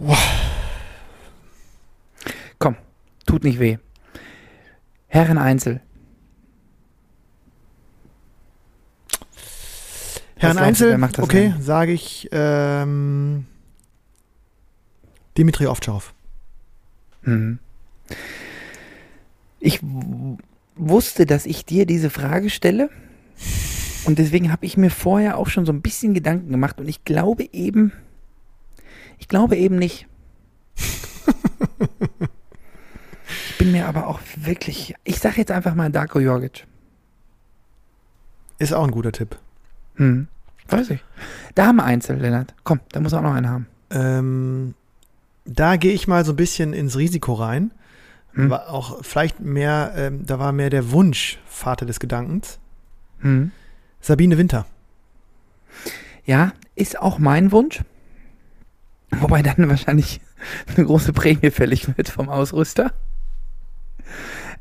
Wow. Komm, tut nicht weh. Herren Einzel. Herren Einzel, okay, sage ich ähm, Dimitri Ovtcharov. Mhm. Ich wusste, dass ich dir diese Frage stelle und deswegen habe ich mir vorher auch schon so ein bisschen Gedanken gemacht und ich glaube eben, ich glaube eben nicht. ich bin mir aber auch wirklich, ich sage jetzt einfach mal Darko Jorgic. Ist auch ein guter Tipp. Hm. Weiß ich. Da haben wir Einzel, Lennart. Komm, da muss auch noch einen haben. Ähm, da gehe ich mal so ein bisschen ins Risiko rein. Hm. War auch vielleicht mehr, ähm, da war mehr der Wunsch Vater des Gedankens. Hm. Sabine Winter. Ja, ist auch mein Wunsch. Wobei dann wahrscheinlich eine große Prämie fällig wird vom Ausrüster.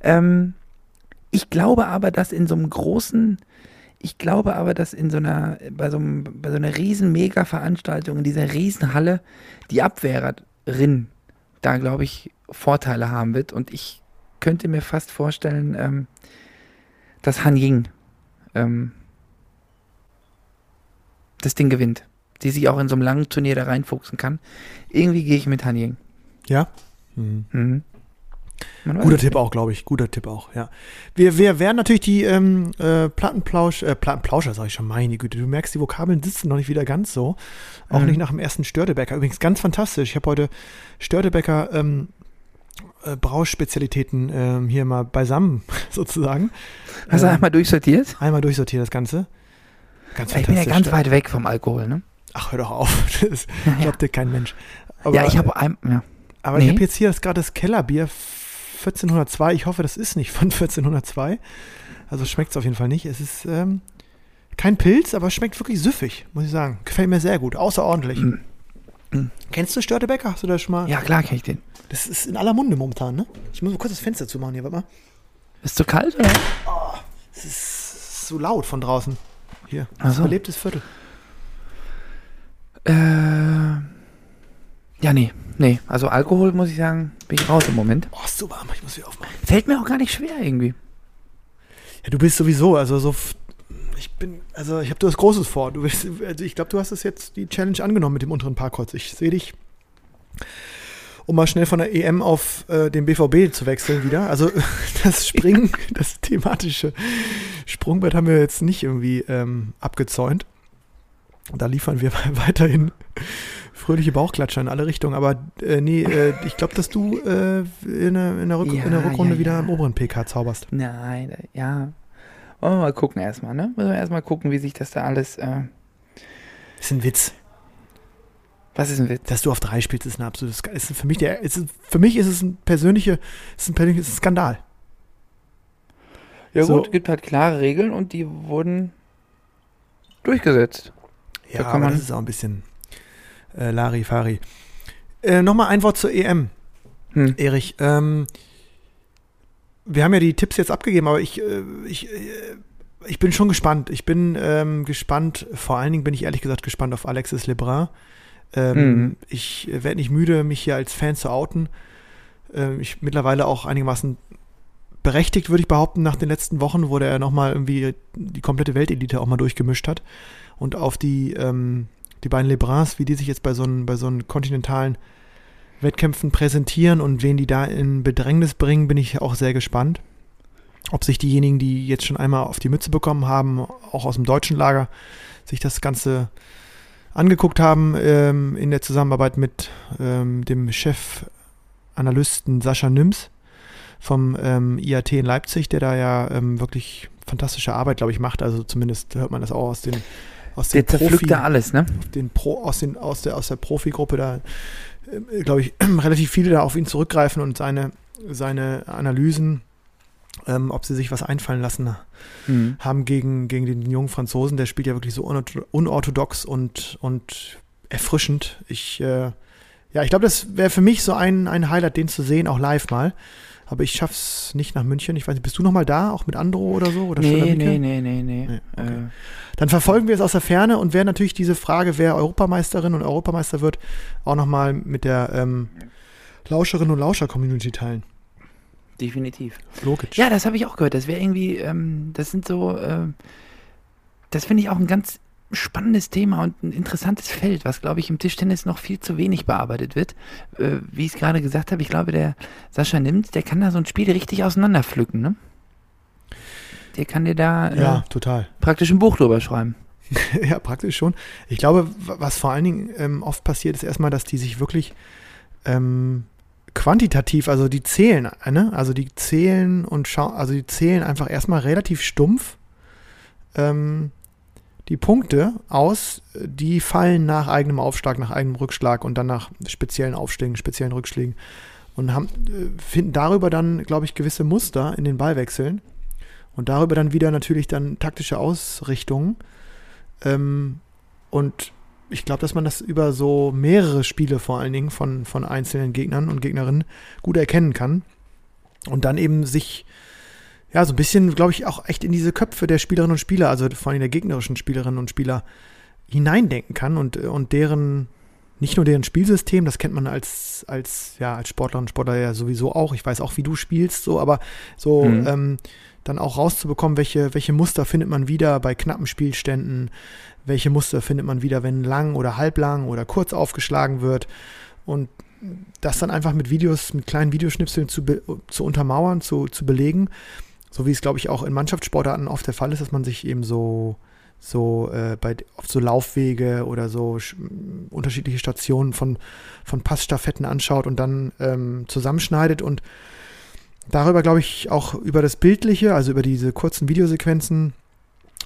Ähm, ich glaube aber, dass in so einem großen ich glaube aber, dass in so einer, bei so, einem, bei so einer riesen Mega-Veranstaltung, in dieser Riesenhalle, die Abwehrerin da, glaube ich, Vorteile haben wird. Und ich könnte mir fast vorstellen, ähm, dass Han Ying ähm, das Ding gewinnt. Die sich auch in so einem langen Turnier da reinfuchsen kann. Irgendwie gehe ich mit Han Ying. Ja? Mhm. Mhm. Guter Tipp auch, glaube ich. Guter Tipp auch, ja. Wir, wir werden natürlich die ähm, äh, Plattenplausch, äh, Plattenplauscher, sage ich schon, meine Güte. Du merkst, die Vokabeln sitzen noch nicht wieder ganz so. Auch mhm. nicht nach dem ersten Störtebecker. Übrigens ganz fantastisch. Ich habe heute Störtebecker ähm, äh, Brauschspezialitäten ähm, hier mal beisammen, sozusagen. Hast du ähm, einmal durchsortiert? Einmal durchsortiert, das Ganze. Ganz ich bin ja ganz weit weg vom Alkohol, ne? Ach, hör doch auf. Das glaubt dir kein Mensch. Aber, ja, ich habe ein, ja. Aber nee. ich habe jetzt hier gerade das Kellerbier 1402. Ich hoffe, das ist nicht von 1402. Also schmeckt es auf jeden Fall nicht. Es ist ähm, kein Pilz, aber schmeckt wirklich süffig, muss ich sagen. Gefällt mir sehr gut, außerordentlich. Mm. Mm. Kennst du Störtebecker? Hast du das schon mal? Ja, klar kenne ich den. Das ist in aller Munde momentan, ne? Ich muss mal kurz das Fenster zumachen hier, warte mal. Ist zu kalt, oder? Oh, es ist so laut von draußen. Hier, das so. belebtes Viertel. Äh, ja, nee. Nee, also Alkohol muss ich sagen, bin ich raus im Moment. Oh, ist so warm, ich muss hier aufmachen. Fällt mir auch gar nicht schwer irgendwie. Ja, du bist sowieso, also so. Ich bin, also ich habe das Großes vor. Du bist, also ich glaube, du hast es jetzt die Challenge angenommen mit dem unteren Parkholz. Ich sehe dich, um mal schnell von der EM auf äh, den BVB zu wechseln wieder. Also das Springen, das thematische Sprungbrett haben wir jetzt nicht irgendwie ähm, abgezäunt. Da liefern wir weiterhin fröhliche Bauchklatscher in alle Richtungen. Aber äh, nee, äh, ich glaube, dass du äh, in, der, in, der ja, in, der Rückrunde ja, wieder ja. im oberen PK zauberst. Nein, ja. Wollen wir mal gucken erstmal, ne? Müssen wir erstmal gucken, wie sich das da alles. Äh ist ein Witz. Was ist ein Witz? Dass du auf drei spielst, ist ein absolutes. Ist für, mich der, ist, für mich ist es ein persönlicher ist ein persönliches Skandal. Ja, so. gut, es gibt halt klare Regeln und die wurden durchgesetzt. Ja, aber das ist auch ein bisschen äh, Larifari. Äh, Nochmal ein Wort zur EM. Hm. Erich, ähm, wir haben ja die Tipps jetzt abgegeben, aber ich, äh, ich, äh, ich bin schon gespannt. Ich bin ähm, gespannt, vor allen Dingen bin ich ehrlich gesagt gespannt auf Alexis Lebrun. Ähm, Mhm. Ich werde nicht müde, mich hier als Fan zu outen. Ähm, ich mittlerweile auch einigermaßen berechtigt, würde ich behaupten, nach den letzten Wochen, wo der nochmal irgendwie die komplette Weltelite auch mal durchgemischt hat. Und auf die, ähm, die beiden Lebruns, wie die sich jetzt bei so einen, bei so kontinentalen Wettkämpfen präsentieren und wen die da in Bedrängnis bringen, bin ich auch sehr gespannt. Ob sich diejenigen, die jetzt schon einmal auf die Mütze bekommen haben, auch aus dem deutschen Lager, sich das Ganze angeguckt haben ähm, in der Zusammenarbeit mit ähm, dem Chefanalysten Sascha Nims vom ähm, IAT in Leipzig, der da ja ähm, wirklich fantastische Arbeit, glaube ich, macht. Also zumindest hört man das auch aus den aus Der den zerpflückt da alles, ne? den Pro, aus, den, aus, der, aus der Profigruppe da, äh, glaube ich, relativ viele da auf ihn zurückgreifen und seine, seine Analysen, ähm, ob sie sich was einfallen lassen Hm. haben gegen, gegen den jungen Franzosen. Der spielt ja wirklich so unortho- unorthodox und, und erfrischend. Ich, äh, ja, ich glaube, das wäre für mich so ein, ein Highlight, den zu sehen, auch live mal. Aber ich schaff's nicht nach München. Ich weiß nicht, bist du noch mal da, auch mit Andro oder so? Oder Nee, nee, nee, nee, nee. Nee, okay. Äh, Dann verfolgen wir es aus der Ferne und werden natürlich diese Frage, wer Europameisterin und Europameister wird, auch nochmal mit der ähm, Lauscherinnen und Lauscher-Community teilen. definitiv. Logisch. Ja, das habe ich auch gehört. Das wäre irgendwie, ähm, das sind so, ähm, das finde ich auch ein ganz spannendes Thema und ein interessantes Feld, was, glaube ich, im Tischtennis noch viel zu wenig bearbeitet wird. Äh, wie ich es gerade gesagt habe, ich glaube, der Sascha Nimmt, der kann da so ein Spiel richtig auseinanderpflücken, ne? Der kann dir da äh, ja, total. praktisch ein Buch drüber schreiben. ja, praktisch schon. Ich glaube, was vor allen Dingen ähm, oft passiert, ist erstmal, dass die sich wirklich ähm, quantitativ, also die zählen, äh, ne? Also die zählen und schauen, also die zählen einfach erstmal relativ stumpf ähm, die Punkte aus, die fallen nach eigenem Aufschlag, nach eigenem Rückschlag und dann nach speziellen Aufschlägen, speziellen Rückschlägen und haben, äh, finden darüber dann, glaube ich, gewisse Muster in den Ballwechseln und darüber dann wieder natürlich dann taktische Ausrichtungen. Ähm, und ich glaube, dass man das über so mehrere Spiele vor allen Dingen von, von einzelnen Gegnern und Gegnerinnen gut erkennen kann. Und dann eben sich, ja, so ein bisschen, glaube ich, auch echt in diese Köpfe der Spielerinnen und Spieler, also vor allem der gegnerischen Spielerinnen und Spieler, hineindenken kann und, und deren, nicht nur deren Spielsystem, das kennt man als, als, ja, als Sportler und Sportler ja sowieso auch. Ich weiß auch, wie du spielst, so, aber so, Mhm. ähm, dann auch rauszubekommen, welche, welche Muster findet man wieder bei knappen Spielständen, welche Muster findet man wieder, wenn lang oder halblang oder kurz aufgeschlagen wird und das dann einfach mit Videos, mit kleinen Videoschnipseln zu, be- zu untermauern, zu, zu belegen, so wie es, glaube ich, auch in Mannschaftssportarten oft der Fall ist, dass man sich eben so, so äh, bei oft so Laufwege oder so sch- unterschiedliche Stationen von, von Passstaffetten anschaut und dann ähm, zusammenschneidet und darüber, glaube ich, auch über das Bildliche, also über diese kurzen Videosequenzen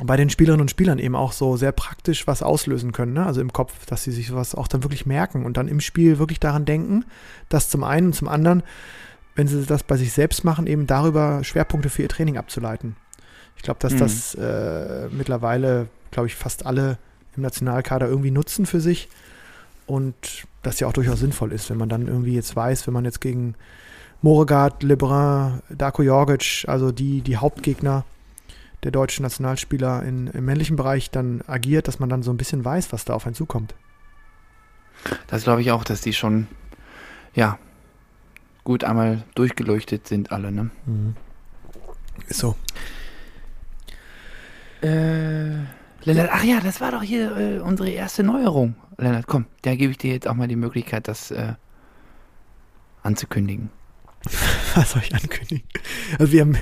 bei den Spielerinnen und Spielern eben auch so sehr praktisch was auslösen können, ne? also im Kopf, dass sie sich sowas auch dann wirklich merken und dann im Spiel wirklich daran denken, das zum einen und zum anderen, wenn sie das bei sich selbst machen, eben darüber Schwerpunkte für ihr Training abzuleiten. Ich glaube, dass Mhm. das äh, mittlerweile, glaube ich, fast alle im Nationalkader irgendwie nutzen für sich und das ja auch durchaus sinnvoll ist, wenn man dann irgendwie jetzt weiß, wenn man jetzt gegen Moregard, Lebrun, Darko Jorgic, also die, die Hauptgegner der deutschen Nationalspieler in, im männlichen Bereich dann agiert, dass man dann so ein bisschen weiß, was da auf einen zukommt. Das glaube ich auch, dass die schon, ja, gut einmal durchgeleuchtet sind alle, ne? Ist so. Äh, Lennart, ach ja, das war doch hier äh, unsere erste Neuerung. Lennart, komm, da gebe ich dir jetzt auch mal die Möglichkeit, das äh, anzukündigen. Was soll ich ankündigen? Also wir haben,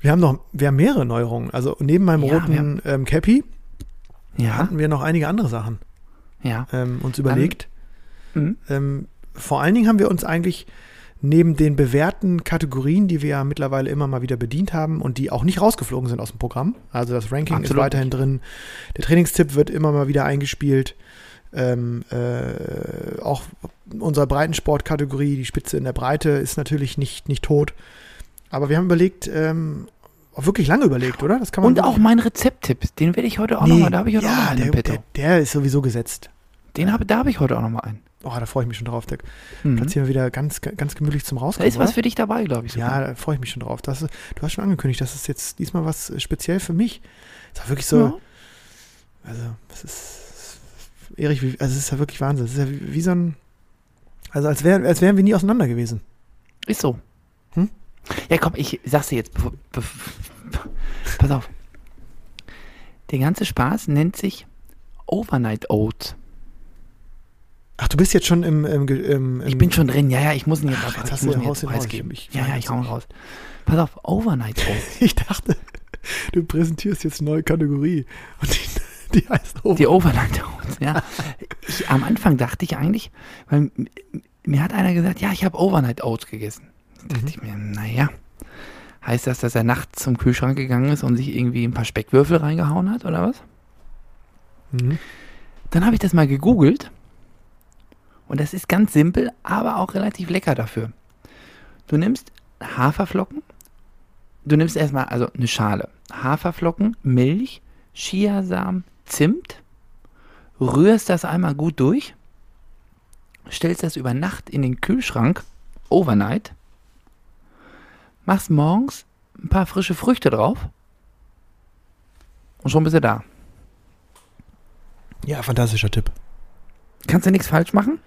wir haben noch, wir haben mehrere Neuerungen. Also neben meinem Ja, roten ähm, Cappy Ja, hatten wir noch einige andere Sachen ja. ähm, uns überlegt. Mhm. Ähm, vor allen Dingen haben wir uns eigentlich neben den bewährten Kategorien, die wir ja mittlerweile immer mal wieder bedient haben und die auch nicht rausgeflogen sind aus dem Programm. Also das Ranking ist Absolut weiterhin drin. Der Trainingstipp wird immer mal wieder eingespielt. Ähm, äh, auch unsere Breitensportkategorie, die Spitze in der Breite, ist natürlich nicht, nicht tot. Aber wir haben überlegt, ähm, auch wirklich lange überlegt, oder? Das kann man Und auch mein Rezepttipp, den werde ich heute auch Nee, nochmal, da habe ich heute auch ja, noch einen der, der, der ist sowieso gesetzt. Den habe, da habe ich heute auch nochmal einen. Oh, da freue ich mich schon drauf. Da Mhm. platzieren wir wieder ganz, ganz gemütlich zum Da Rauskommen. ist was oder? für dich dabei, glaube ich. sogar. Ja, da freue ich mich schon drauf. Das, du hast schon angekündigt, das ist jetzt diesmal was äh, speziell für mich. Das war wirklich so, Ja. also, es ist, Erich, also es ist ja wirklich Wahnsinn. Es ist ja wie, wie so ein, also als, wär, als wären wir nie auseinander gewesen. Ist so. Hm? Ja, komm, ich sag's dir jetzt. Pass auf. Der ganze Spaß nennt sich Overnight Oats. Ach, du bist jetzt schon im, im, im, im Ich bin schon drin. Ja, ja, ich muss ihn jetzt Ach, jetzt hast ich du muss Haus jetzt preisgeben. Ich- ich ja, ja, ich hau raus. Pass auf, Overnight Oats. Ich dachte, du präsentierst jetzt eine neue Kategorie. Und die, die heißt Over. Die Overnight Oats, ja. Ich, am Anfang dachte ich eigentlich, weil mir hat einer gesagt, ja, ich habe Overnight Oats gegessen. Da dachte Mhm. ich mir, naja, heißt das, dass er nachts zum Kühlschrank gegangen ist und sich irgendwie ein paar Speckwürfel reingehauen hat oder was? Mhm. Dann habe ich das mal gegoogelt und das ist ganz simpel, aber auch relativ lecker dafür. Du nimmst Haferflocken, du nimmst erstmal also eine Schale, Haferflocken, Milch, Chiasamen, Zimt, rührst das einmal gut durch, stellst das über Nacht in den Kühlschrank, overnight, machst morgens ein paar frische Früchte drauf und schon bist du da. Ja, fantastischer Tipp. Kannst du nichts falsch machen.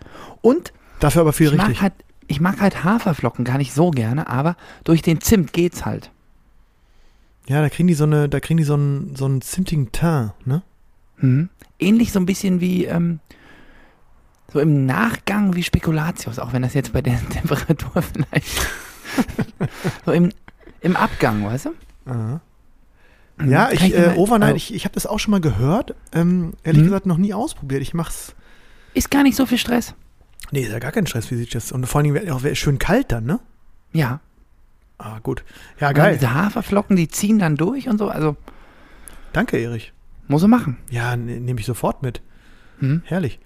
Und Dafür aber viel ich richtig. mag, halt, ich mag halt Haferflocken gar nicht so gerne, aber durch den Zimt geht's halt. Ja, da kriegen die so eine, da kriegen die so einen, so einen zimtigen Teint, ne? Mhm. Ähnlich so ein bisschen wie ähm, so im Nachgang wie Spekulatius, auch wenn das jetzt bei der Temperatur vielleicht so im, im Abgang, weißt du? Aha. Ja, Kann ich, äh, Overnight, also, ich, ich habe das auch schon mal gehört. Ähm, ehrlich Mhm. gesagt noch nie ausprobiert. Ich mach's. Ist gar nicht so viel Stress. Nee, ist ja gar kein Stress, wie sich das. Und vor allen Dingen auch schön kalt dann, ne? Ja. Ah, gut. Ja, geil. Diese Haferflocken, die ziehen dann durch und so, also Danke, Erich. muss er machen. Ja, ne, nehme ich sofort mit. Mhm. Herrlich.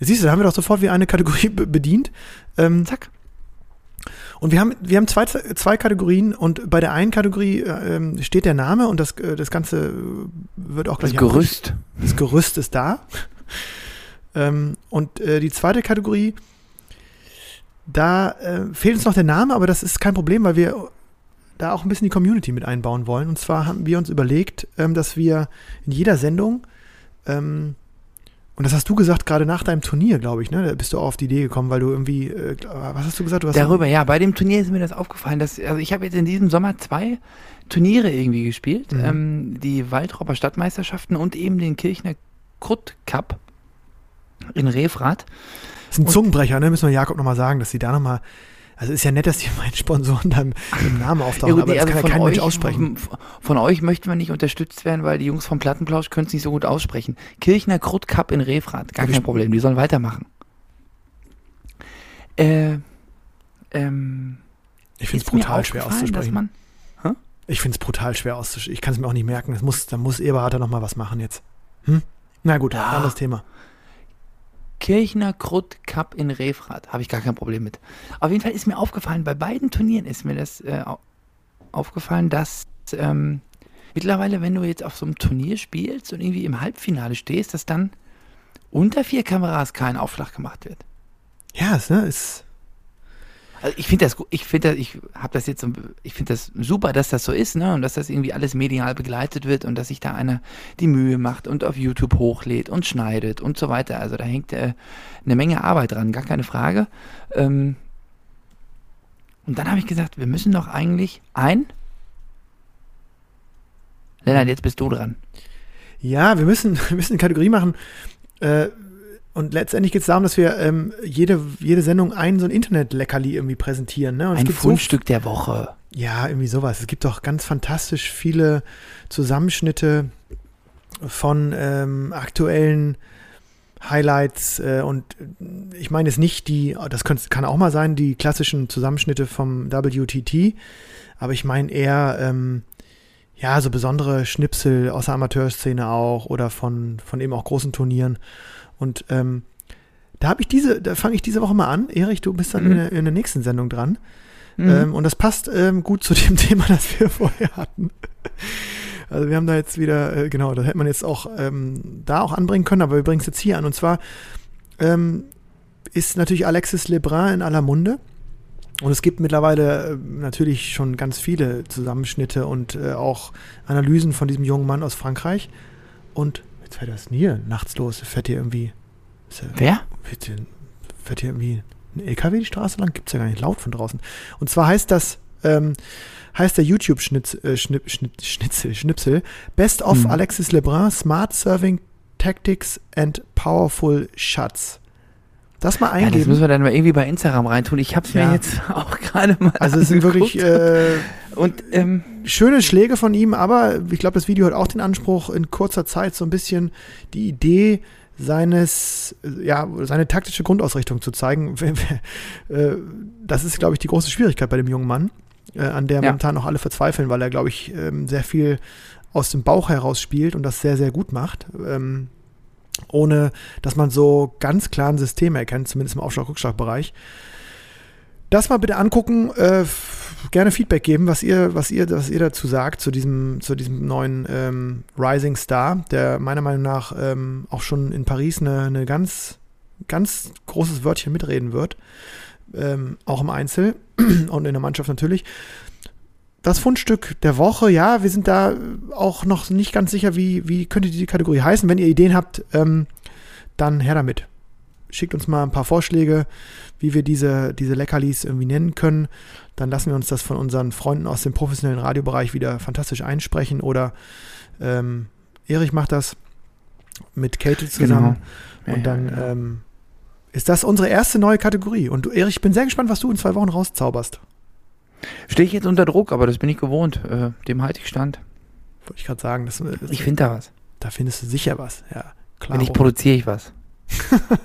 Siehst du, da haben wir doch sofort wieder eine Kategorie be- bedient. Ähm, Zack. und wir haben, wir haben zwei, zwei Kategorien und bei der einen Kategorie äh, ähm, steht der Name und das, äh, das Ganze äh, wird auch Das gleich Gerüst. Das Gerüst ist da. Ähm, und äh, die zweite Kategorie, da äh, fehlt uns noch der Name, aber das ist kein Problem, weil wir da auch ein bisschen die Community mit einbauen wollen. Und zwar haben wir uns überlegt, ähm, dass wir in jeder Sendung, ähm, und das hast du gesagt, gerade nach deinem Turnier, glaube ich, ne? Da bist du auch auf die Idee gekommen, weil du irgendwie, äh, was hast du gesagt? Du hast Darüber, ja, bei dem Turnier ist mir das aufgefallen, dass, also ich habe jetzt in diesem Sommer zwei Turniere irgendwie gespielt, Mhm. ähm, die Waldropper Stadtmeisterschaften und eben den Kirchner Krutt Cup in Refrath. Das ist ein Zungenbrecher, ne? Müssen wir Jakob nochmal sagen, dass sie da nochmal. Also ist ja nett, dass die meinen Sponsoren da im, Namen auftauchen, aber nee, das kann ja kein Mensch euch- aussprechen. Von, von euch möchten wir nicht unterstützt werden, weil die Jungs vom Plattenplausch können es nicht so gut aussprechen. Kirchner Krutt Cup in Refrath, gar Ja, kein Problem, die sollen weitermachen. Äh, ähm, Ich finde es brutal schwer auszusprechen. man Ich finde es brutal schwer auszusprechen. Ich kann es mir auch nicht merken. Das muss, da muss Eberhardt nochmal was machen jetzt. Hm? Na gut, Ja. anderes Thema. Kirchner Krutt Cup in Refrath. Habe ich gar kein Problem mit. Auf jeden Fall ist mir aufgefallen, bei beiden Turnieren ist mir das äh, au- aufgefallen, dass ähm, mittlerweile, wenn du jetzt auf so einem Turnier spielst und irgendwie im Halbfinale stehst, dass dann unter vier Kameras kein Aufschlag gemacht wird. Ja, es ne, ist. Also ich finde das, ich finde das, ich habe das jetzt, ich finde das super, dass das so ist, ne, und dass das irgendwie alles medial begleitet wird und dass sich da einer die Mühe macht und auf YouTube hochlädt und schneidet und so weiter. Also da hängt äh, eine Menge Arbeit dran, gar keine Frage. Ähm, und dann habe ich gesagt, wir müssen doch eigentlich ein. Lennart, jetzt bist du dran. Ja, wir müssen, wir müssen eine Kategorie machen. Äh, und letztendlich geht es darum, dass wir ähm, jede, jede Sendung ein so ein Internet-Leckerli irgendwie präsentieren. Ne? Ein gibt so Fundstück der Woche. Ja, irgendwie sowas. Es gibt doch ganz fantastisch viele Zusammenschnitte von ähm, aktuellen Highlights äh, und ich meine jetzt nicht die, das könnt, kann auch mal sein, die klassischen Zusammenschnitte vom WTT, aber ich meine eher, ähm, ja, so besondere Schnipsel aus der Amateurszene auch oder von, von eben auch großen Turnieren und ähm, da habe ich diese, da fange ich diese Woche mal an. Erich, du bist dann Mhm. in, der, in der nächsten Sendung dran. Mhm. Ähm, und das passt ähm, gut zu dem Thema, das wir vorher hatten. Also wir haben da jetzt wieder, äh, genau, das hätte man jetzt auch ähm, da auch anbringen können, aber wir bringen es jetzt hier an. Und zwar ähm, ist natürlich Alexis Lebrun in aller Munde. Und es gibt mittlerweile äh, natürlich schon ganz viele Zusammenschnitte und äh, auch Analysen von diesem jungen Mann aus Frankreich. Und fährt das denn hier nachts los. Fährt hier irgendwie. ja- Wer? Fährt hier, fährt hier irgendwie ein LKW die Straße lang? Gibt es ja gar nicht laut von draußen. Und zwar heißt das, ähm, heißt der YouTube-Schnitzel, äh, Schnipp, Schnitt, Schnitzel, Schnipsel, Best of Mhm. Alexis Lebrun, Smart Serving Tactics and Powerful Shots. Das mal Ja, das eingeben. müssen wir dann mal irgendwie bei Instagram reintun. Ich habe es Ja. mir jetzt auch gerade mal also es sind wirklich äh, Und ähm, schöne Schläge von ihm, aber ich glaube, das Video hat auch den Anspruch, in kurzer Zeit so ein bisschen die Idee seines, ja, seine taktische Grundausrichtung zu zeigen. Äh, Das ist, glaube ich, die große Schwierigkeit bei dem jungen Mann, äh, an der Ja. momentan auch alle verzweifeln, weil er, glaube ich, ähm, sehr viel aus dem Bauch heraus spielt und das sehr, sehr gut macht. Ähm, ohne dass man so ganz klar ein System erkennt, zumindest im Aufschlag-Rückschlag-Bereich. Das mal bitte angucken, äh, gerne Feedback geben, was ihr, was ihr, was ihr dazu sagt, zu diesem, zu diesem neuen ähm, Rising Star, der meiner Meinung nach ähm, auch schon in Paris eine, eine ganz, ganz großes Wörtchen mitreden wird. Ähm, auch im Einzel und in der Mannschaft natürlich. Das Fundstück der Woche, ja, wir sind da auch noch nicht ganz sicher, wie, wie könnte die Kategorie heißen. Wenn ihr Ideen habt, ähm, dann her damit. Schickt uns mal ein paar Vorschläge, wie wir diese, diese Leckerlis irgendwie nennen können. Dann lassen wir uns das von unseren Freunden aus dem professionellen Radiobereich wieder fantastisch einsprechen. Oder ähm, Erich macht das mit Kate zusammen. Ja, Und ja, dann genau. ähm, ist das unsere erste neue Kategorie. Und du, Erich, ich bin sehr gespannt, was du in zwei Wochen rauszauberst. Stehe ich jetzt unter Druck, aber das bin ich gewohnt. Äh, dem halte ich stand. Wollte ich gerade sagen. Das, das, Ich finde da was. da findest du sicher was. Ja, klar. Wenn ich produziere ich was.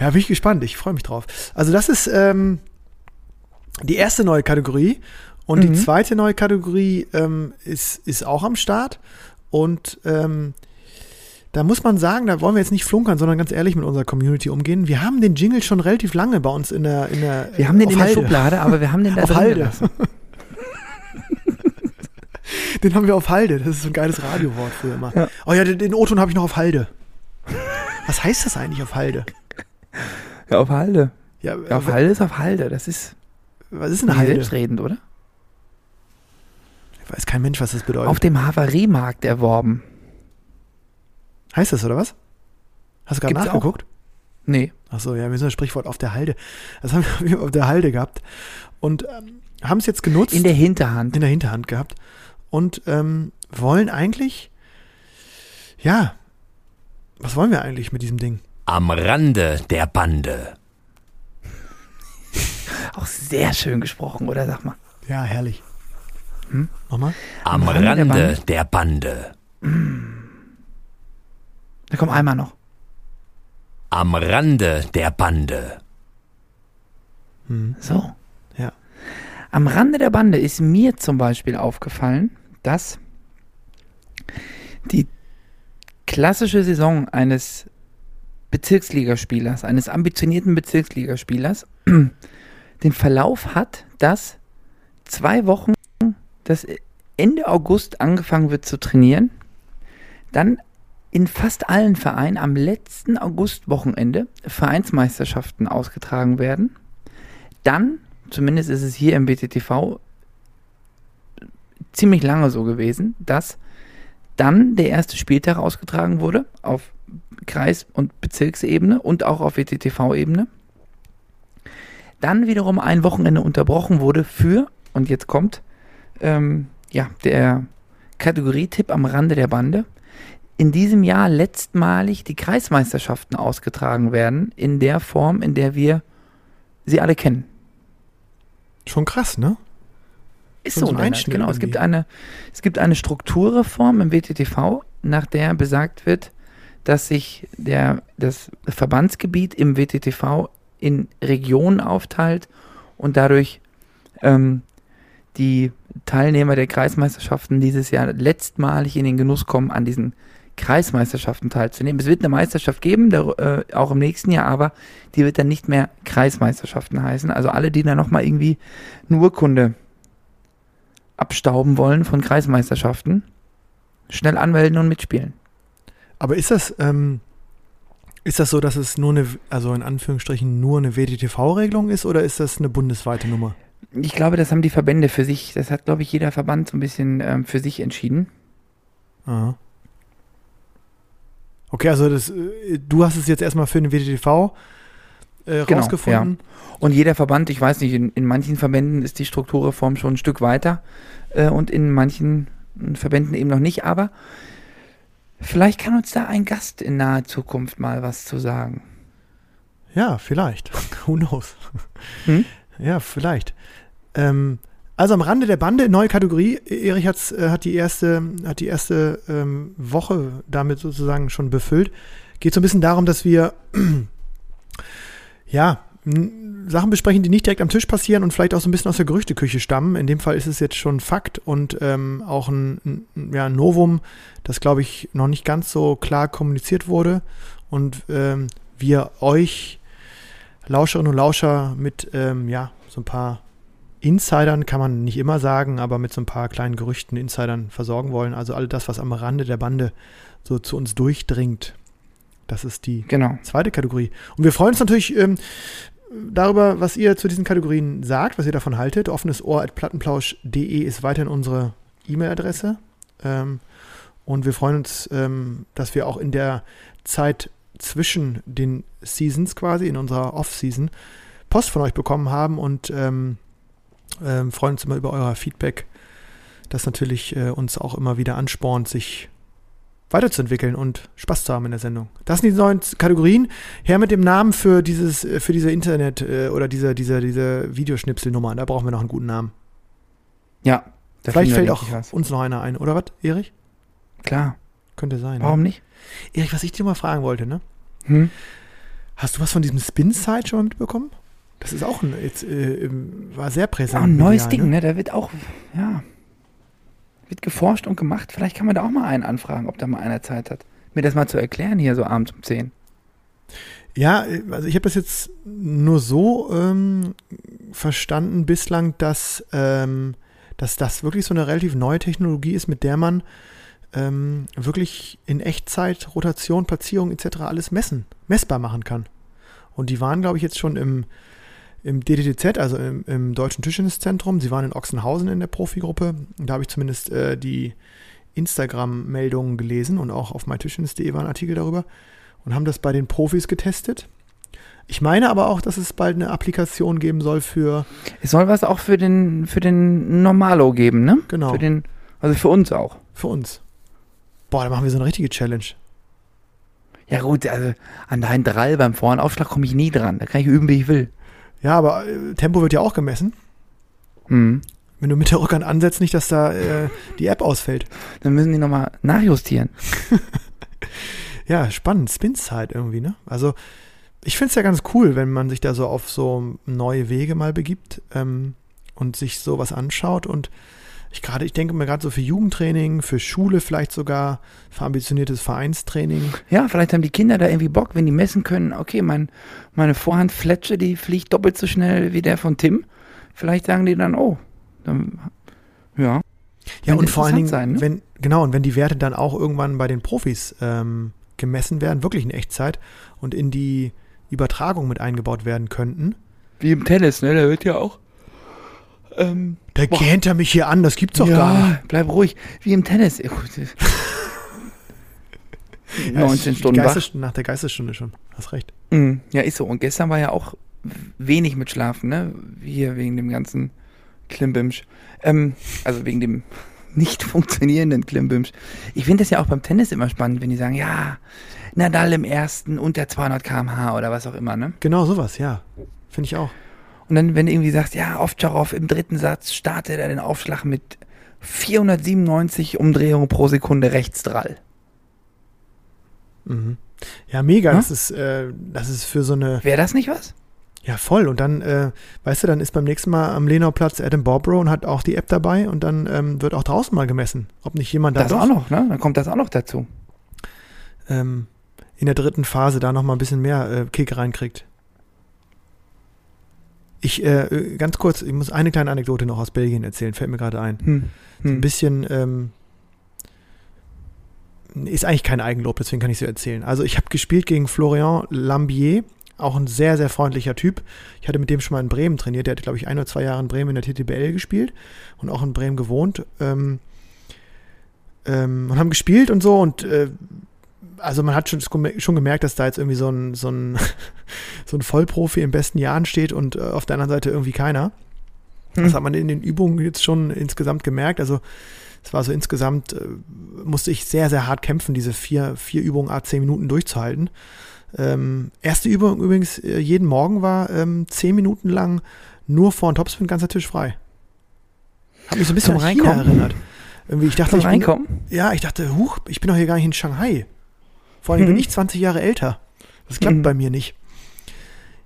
Ja, bin ich gespannt. Ich freue mich drauf. Also das ist ähm, die erste neue Kategorie. Und die Mhm. zweite neue Kategorie ähm, ist, ist auch am Start. Und ähm, da muss man sagen, da wollen wir jetzt nicht flunkern, sondern ganz ehrlich mit unserer Community umgehen. Wir haben den Jingle schon relativ lange bei uns in der in der Wir haben den auf in der Halde. Schublade, aber wir haben den da Auf Halde. Den haben wir auf Halde. Das ist so ein geiles Radiowort früher immer. Ja. Oh ja, den, den O-Ton habe ich noch auf Halde. Was heißt das eigentlich auf Halde? Ja, auf Halde. Ja, Ja, auf Halde ist auf Halde. Das ist was ist nicht Halde? selbstredend, oder? Weiß kein Mensch, was das bedeutet. Auf dem Havariemarkt erworben. Heißt das, oder was? Hast du gerade Gibt's auch. nachgeguckt? Nee. Achso, ja, wir sind das Sprichwort auf der Halde. Das haben wir auf der Halde gehabt. Und ähm, haben es jetzt genutzt. In der Hinterhand. in der Hinterhand gehabt. Und ähm, wollen eigentlich, ja, was wollen wir eigentlich mit diesem Ding? Am Rande der Bande. Auch sehr schön gesprochen, oder? Sag mal. Ja, herrlich. Hm? Nochmal? Am Rande der Rande Bande. der Bande. Da kommt einmal noch. Am Rande der Bande. Hm. So. Ja. Am Rande der Bande ist mir zum Beispiel aufgefallen, dass die klassische Saison eines Bezirksligaspielers, eines ambitionierten Bezirksligaspielers, den Verlauf hat, dass zwei Wochen, dass Ende August angefangen wird zu trainieren, dann in fast allen Vereinen am letzten Augustwochenende Vereinsmeisterschaften ausgetragen werden. Dann, zumindest ist es hier im BTTV ziemlich lange so gewesen, dass dann der erste Spieltag ausgetragen wurde auf Kreis- und Bezirksebene und auch auf WTTV-Ebene. Dann wiederum ein Wochenende unterbrochen wurde für, und jetzt kommt ähm, ja, der Kategorietipp am Rande der Bande, in diesem Jahr letztmalig die Kreismeisterschaften ausgetragen werden, in der Form, in der wir sie alle kennen. Schon krass, ne? Ist Schon so, ein genau. Es irgendwie. gibt, eine, es gibt eine Strukturreform im WTTV, nach der besagt wird, dass sich der, das Verbandsgebiet im WTTV in Regionen aufteilt und dadurch ähm, die Teilnehmer der Kreismeisterschaften dieses Jahr letztmalig in den Genuss kommen, an diesen Kreismeisterschaften teilzunehmen. Es wird eine Meisterschaft geben, dar- äh, auch im nächsten Jahr, aber die wird dann nicht mehr Kreismeisterschaften heißen. Also alle, die da nochmal irgendwie eine Urkunde abstauben wollen von Kreismeisterschaften, schnell anmelden und mitspielen. Aber ist das, ähm, Ist das so, dass es nur eine, also in Anführungsstrichen nur eine WDTV-Regelung ist oder ist das eine bundesweite Nummer? Ich glaube, das haben die Verbände für sich, das hat, glaube ich, jeder Verband so ein bisschen ähm, für sich entschieden. Aha. Okay, also das, äh, du hast es jetzt erstmal für den WDTV äh, Genau, rausgefunden. Und jeder Verband, ich weiß nicht, in, in manchen Verbänden ist die Strukturreform schon ein Stück weiter äh, und in manchen Verbänden eben noch nicht, aber vielleicht kann uns da ein Gast in naher Zukunft mal was zu sagen. Ja, vielleicht. Who knows? Hm? Ja, vielleicht. Ähm, also am Rande der Bande, neue Kategorie. Erich äh, hat die erste, hat die erste ähm, Woche damit sozusagen schon befüllt. Geht so ein bisschen darum, dass wir ja Sachen besprechen, die nicht direkt am Tisch passieren und vielleicht auch so ein bisschen aus der Gerüchteküche stammen. In dem Fall ist es jetzt schon Fakt und ähm, auch ein, ein ja, Novum, das glaube ich noch nicht ganz so klar kommuniziert wurde und ähm, wir euch Lauscherinnen und Lauscher mit ähm, ja so ein paar Insidern kann man nicht immer sagen, aber mit so ein paar kleinen Gerüchten, Insidern versorgen wollen. Also all das, was am Rande der Bande so zu uns durchdringt. Das ist die Genau. zweite Kategorie. Und wir freuen uns natürlich ähm, darüber, was ihr zu diesen Kategorien sagt, was ihr davon haltet. Offenes Ohr at plattenplausch.de ist weiterhin unsere E-Mail-Adresse. Ähm, und wir freuen uns, ähm, dass wir auch in der Zeit zwischen den Seasons quasi, in unserer Off-Season, Post von euch bekommen haben und ähm, ähm, freuen uns immer über euer Feedback, das natürlich äh, uns auch immer wieder anspornt, sich weiterzuentwickeln und Spaß zu haben in der Sendung. Das sind die neuen Kategorien. Her mit dem Namen für dieses, äh, für diese Internet- äh, oder diese, diese, diese Videoschnipselnummer. Da brauchen wir noch einen guten Namen. Ja. Vielleicht fällt auch was. uns noch einer ein, oder was, Erich? Klar. Könnte sein. Warum Ne? nicht? Erich, was ich dir mal fragen wollte, ne? Hm? Hast du was von diesem Spin-Site schon mal mitbekommen? Das ist auch ein, jetzt, äh, war sehr präsent. auch ein neues Ding, ne? Da wird auch, ja, wird geforscht und gemacht. Vielleicht kann man da auch mal einen anfragen, ob da mal einer Zeit hat. Mir das mal zu erklären hier so abends um 10. Ja, also ich habe das jetzt nur so ähm, verstanden bislang, dass, ähm, dass das wirklich so eine relativ neue Technologie ist, mit der man ähm, wirklich in Echtzeit Rotation, Platzierung etc. alles messen, messbar machen kann. Und die waren, glaube ich, jetzt schon im, im DDTZ, also im, im Deutschen Tischtenniszentrum. Sie waren in Ochsenhausen in der Profigruppe. Da habe ich zumindest äh, die Instagram-Meldungen gelesen und auch auf mytischtennis.de war ein Artikel darüber und haben das bei den Profis getestet. Ich meine aber auch, dass es bald eine Applikation geben soll für, Es soll was auch für den, für den Normalo geben, ne? Genau. Für den, also für uns auch. für uns. Boah, da machen wir so eine richtige Challenge. Ja gut, also an deinen Drall beim Voraufschlag komme ich nie dran. Da kann ich üben, wie ich will. Ja, aber äh, Tempo wird ja auch gemessen. Hm. Wenn du mit der Rückhand ansetzt, nicht, dass da äh, die App ausfällt. Dann müssen die nochmal nachjustieren. Ja, spannend. Spin-Side irgendwie, ne? Also, ich finde es ja ganz cool, wenn man sich da so auf so neue Wege mal begibt ähm, und sich sowas anschaut. Und ich gerade, ich denke mir gerade so für Jugendtraining, für Schule vielleicht sogar, für ambitioniertes Vereinstraining. Ja, vielleicht haben die Kinder da irgendwie Bock, wenn die messen können, okay, mein, meine Vorhandfletsche, die fliegt doppelt so schnell wie der von Tim. Vielleicht sagen die dann, oh, dann, ja. Ja, und vor allen Dingen, sein, ne? wenn, genau, und wenn die Werte dann auch irgendwann bei den Profis ähm, gemessen werden, wirklich in Echtzeit und in die Übertragung mit eingebaut werden könnten. Wie im Tennis, ne? Da wird ja auch. Ähm, Der Boah. gähnt er mich hier an, das gibt's doch ja, gar nicht. bleib ruhig. Wie im Tennis. Ja, gut. Ja, 19 ist Stunden wach. Nach der Geistesstunde schon, hast recht. Mm, Ja, ist so. Und gestern war ja auch wenig mit Schlafen, ne? Hier wegen dem ganzen Klimbimsch. Ähm, also wegen dem nicht funktionierenden Klimbimsch. Ich finde das ja auch beim Tennis immer spannend, wenn die sagen, ja, Nadal im ersten unter 200 km/h oder was auch immer, ne? Genau sowas, ja. Finde ich auch. Und dann, wenn du irgendwie sagst, ja, Ovtcharov im dritten Satz startet er den Aufschlag mit 497 Umdrehungen pro Sekunde rechtsdrall. Mhm. Ja, mega. Ja? Das ist, äh, das ist für so eine, Wäre das nicht was? ja voll. Und dann, äh, weißt du, dann ist beim nächsten Mal am Lenau-Platz Adam Bobrow und hat auch die App dabei und dann ähm, wird auch draußen mal gemessen, ob nicht jemand da Das doch auch noch, ne? Dann kommt das auch noch dazu. ähm, in der dritten Phase da noch mal ein bisschen mehr äh, Kick reinkriegt. Ich, äh, äh, ganz kurz, ich muss eine kleine Anekdote noch aus Belgien erzählen, fällt mir gerade ein. Hm. So ein Hm. bisschen, ähm, ist eigentlich kein Eigenlob, deswegen kann ich so erzählen. Also ich habe gespielt gegen Florian Lambier, auch ein sehr, sehr freundlicher Typ. Ich hatte mit dem schon mal in Bremen trainiert. Der hat, glaube ich, ein oder zwei Jahre in Bremen in der TTBL gespielt und auch in Bremen gewohnt. Ähm, ähm, und haben gespielt und so und äh, also man hat schon, schon gemerkt, dass da jetzt irgendwie so ein, so ein, so ein Vollprofi in besten Jahren steht und äh, auf der anderen Seite irgendwie keiner. Hm. Das hat man in den Übungen jetzt schon insgesamt gemerkt. Also es war so insgesamt, äh, musste ich sehr, sehr hart kämpfen, diese vier, vier Übungen a zehn Minuten durchzuhalten. Ähm, erste Übung übrigens äh, jeden Morgen war ähm, zehn Minuten lang nur vor und Topspin, ganzer Tisch frei. Hat mich so ein bisschen an China erinnert. Irgendwie, ich dachte, Zum ich bin, Reinkommen? ja, ich dachte, huch, ich bin doch hier gar nicht in Shanghai. Vor allem bin Mhm. ich 20 Jahre älter. Das klappt Mhm. bei mir nicht.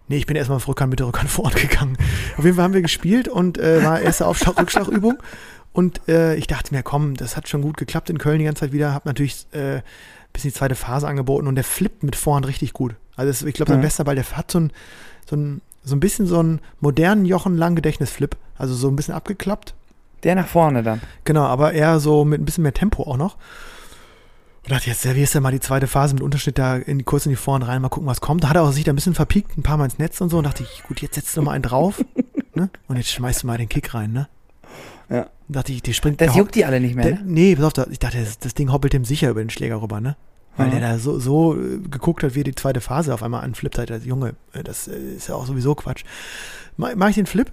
Nee, ich bin erstmal auf Rückhand mit der Rückhand vor Ort gegangen. Auf jeden Fall haben wir gespielt und äh, war erste Aufschlag, Rückschlagübung. Und äh, ich dachte mir, komm, das hat schon gut geklappt in Köln die ganze Zeit wieder. Hab natürlich äh, bis in die zweite Phase angeboten und der flippt mit Vorhand richtig gut. Also das, ich glaube, sein Mhm. bester Ball, der hat so ein, so ein so ein bisschen so einen modernen Jochen Lang Gedächtnisflip. Also so ein bisschen abgeklappt. Der nach vorne dann. Genau, aber eher so mit ein bisschen mehr Tempo auch noch. Und dachte, jetzt servierst du mal die zweite Phase mit Unterschnitt da in, kurz in die Vorhand rein, mal gucken, was kommt. Da hat er auch sich da ein bisschen verpiekt, ein paar Mal ins Netz und so. Und dachte ich, gut, jetzt setzt du mal einen drauf. ne? Und jetzt schmeißt du mal den Kick rein, ne? Ja. Und dachte ich, die springt. Das juckt die alle nicht mehr, der, ne? Nee, pass auf, ich dachte, das, das Ding hoppelt dem sicher über den Schläger rüber, ne? Weil Mhm. der da so, so äh, geguckt hat, wie er die zweite Phase auf einmal anflippt hat. Der Junge, äh, das äh, ist ja auch sowieso Quatsch. Mach, mach ich den Flip,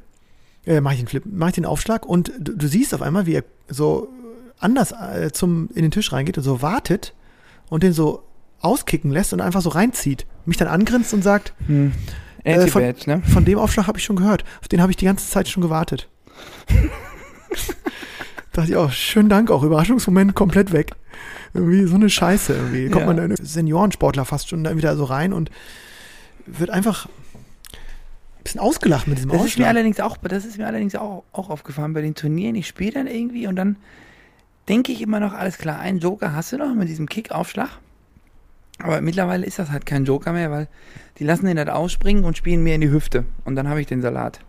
äh, mach ich den Flip, mach ich den Aufschlag und du, du siehst auf einmal, wie er so anders äh, zum, in den Tisch reingeht und so wartet und den so auskicken lässt und einfach so reinzieht. Mich dann angrinst und sagt, Hm. Äh, von- ne? von dem Aufschlag habe ich schon gehört. Auf den habe ich die ganze Zeit schon gewartet. dachte ich auch, schönen Dank auch. Überraschungsmoment komplett weg. Irgendwie so eine Scheiße irgendwie. Kommt Ja. man dann Seniorensportler fast schon da wieder so rein und wird einfach ein bisschen ausgelacht mit diesem Das ist mir Ausschlag. allerdings auch, das ist mir allerdings auch, auch aufgefallen bei den Turnieren. Ich spiele dann irgendwie und dann denke ich immer noch, alles klar, einen Joker hast du noch mit diesem Kickaufschlag. Aber mittlerweile ist das halt kein Joker mehr, weil die lassen den halt ausspringen und spielen mir in die Hüfte. Und dann habe ich den Salat.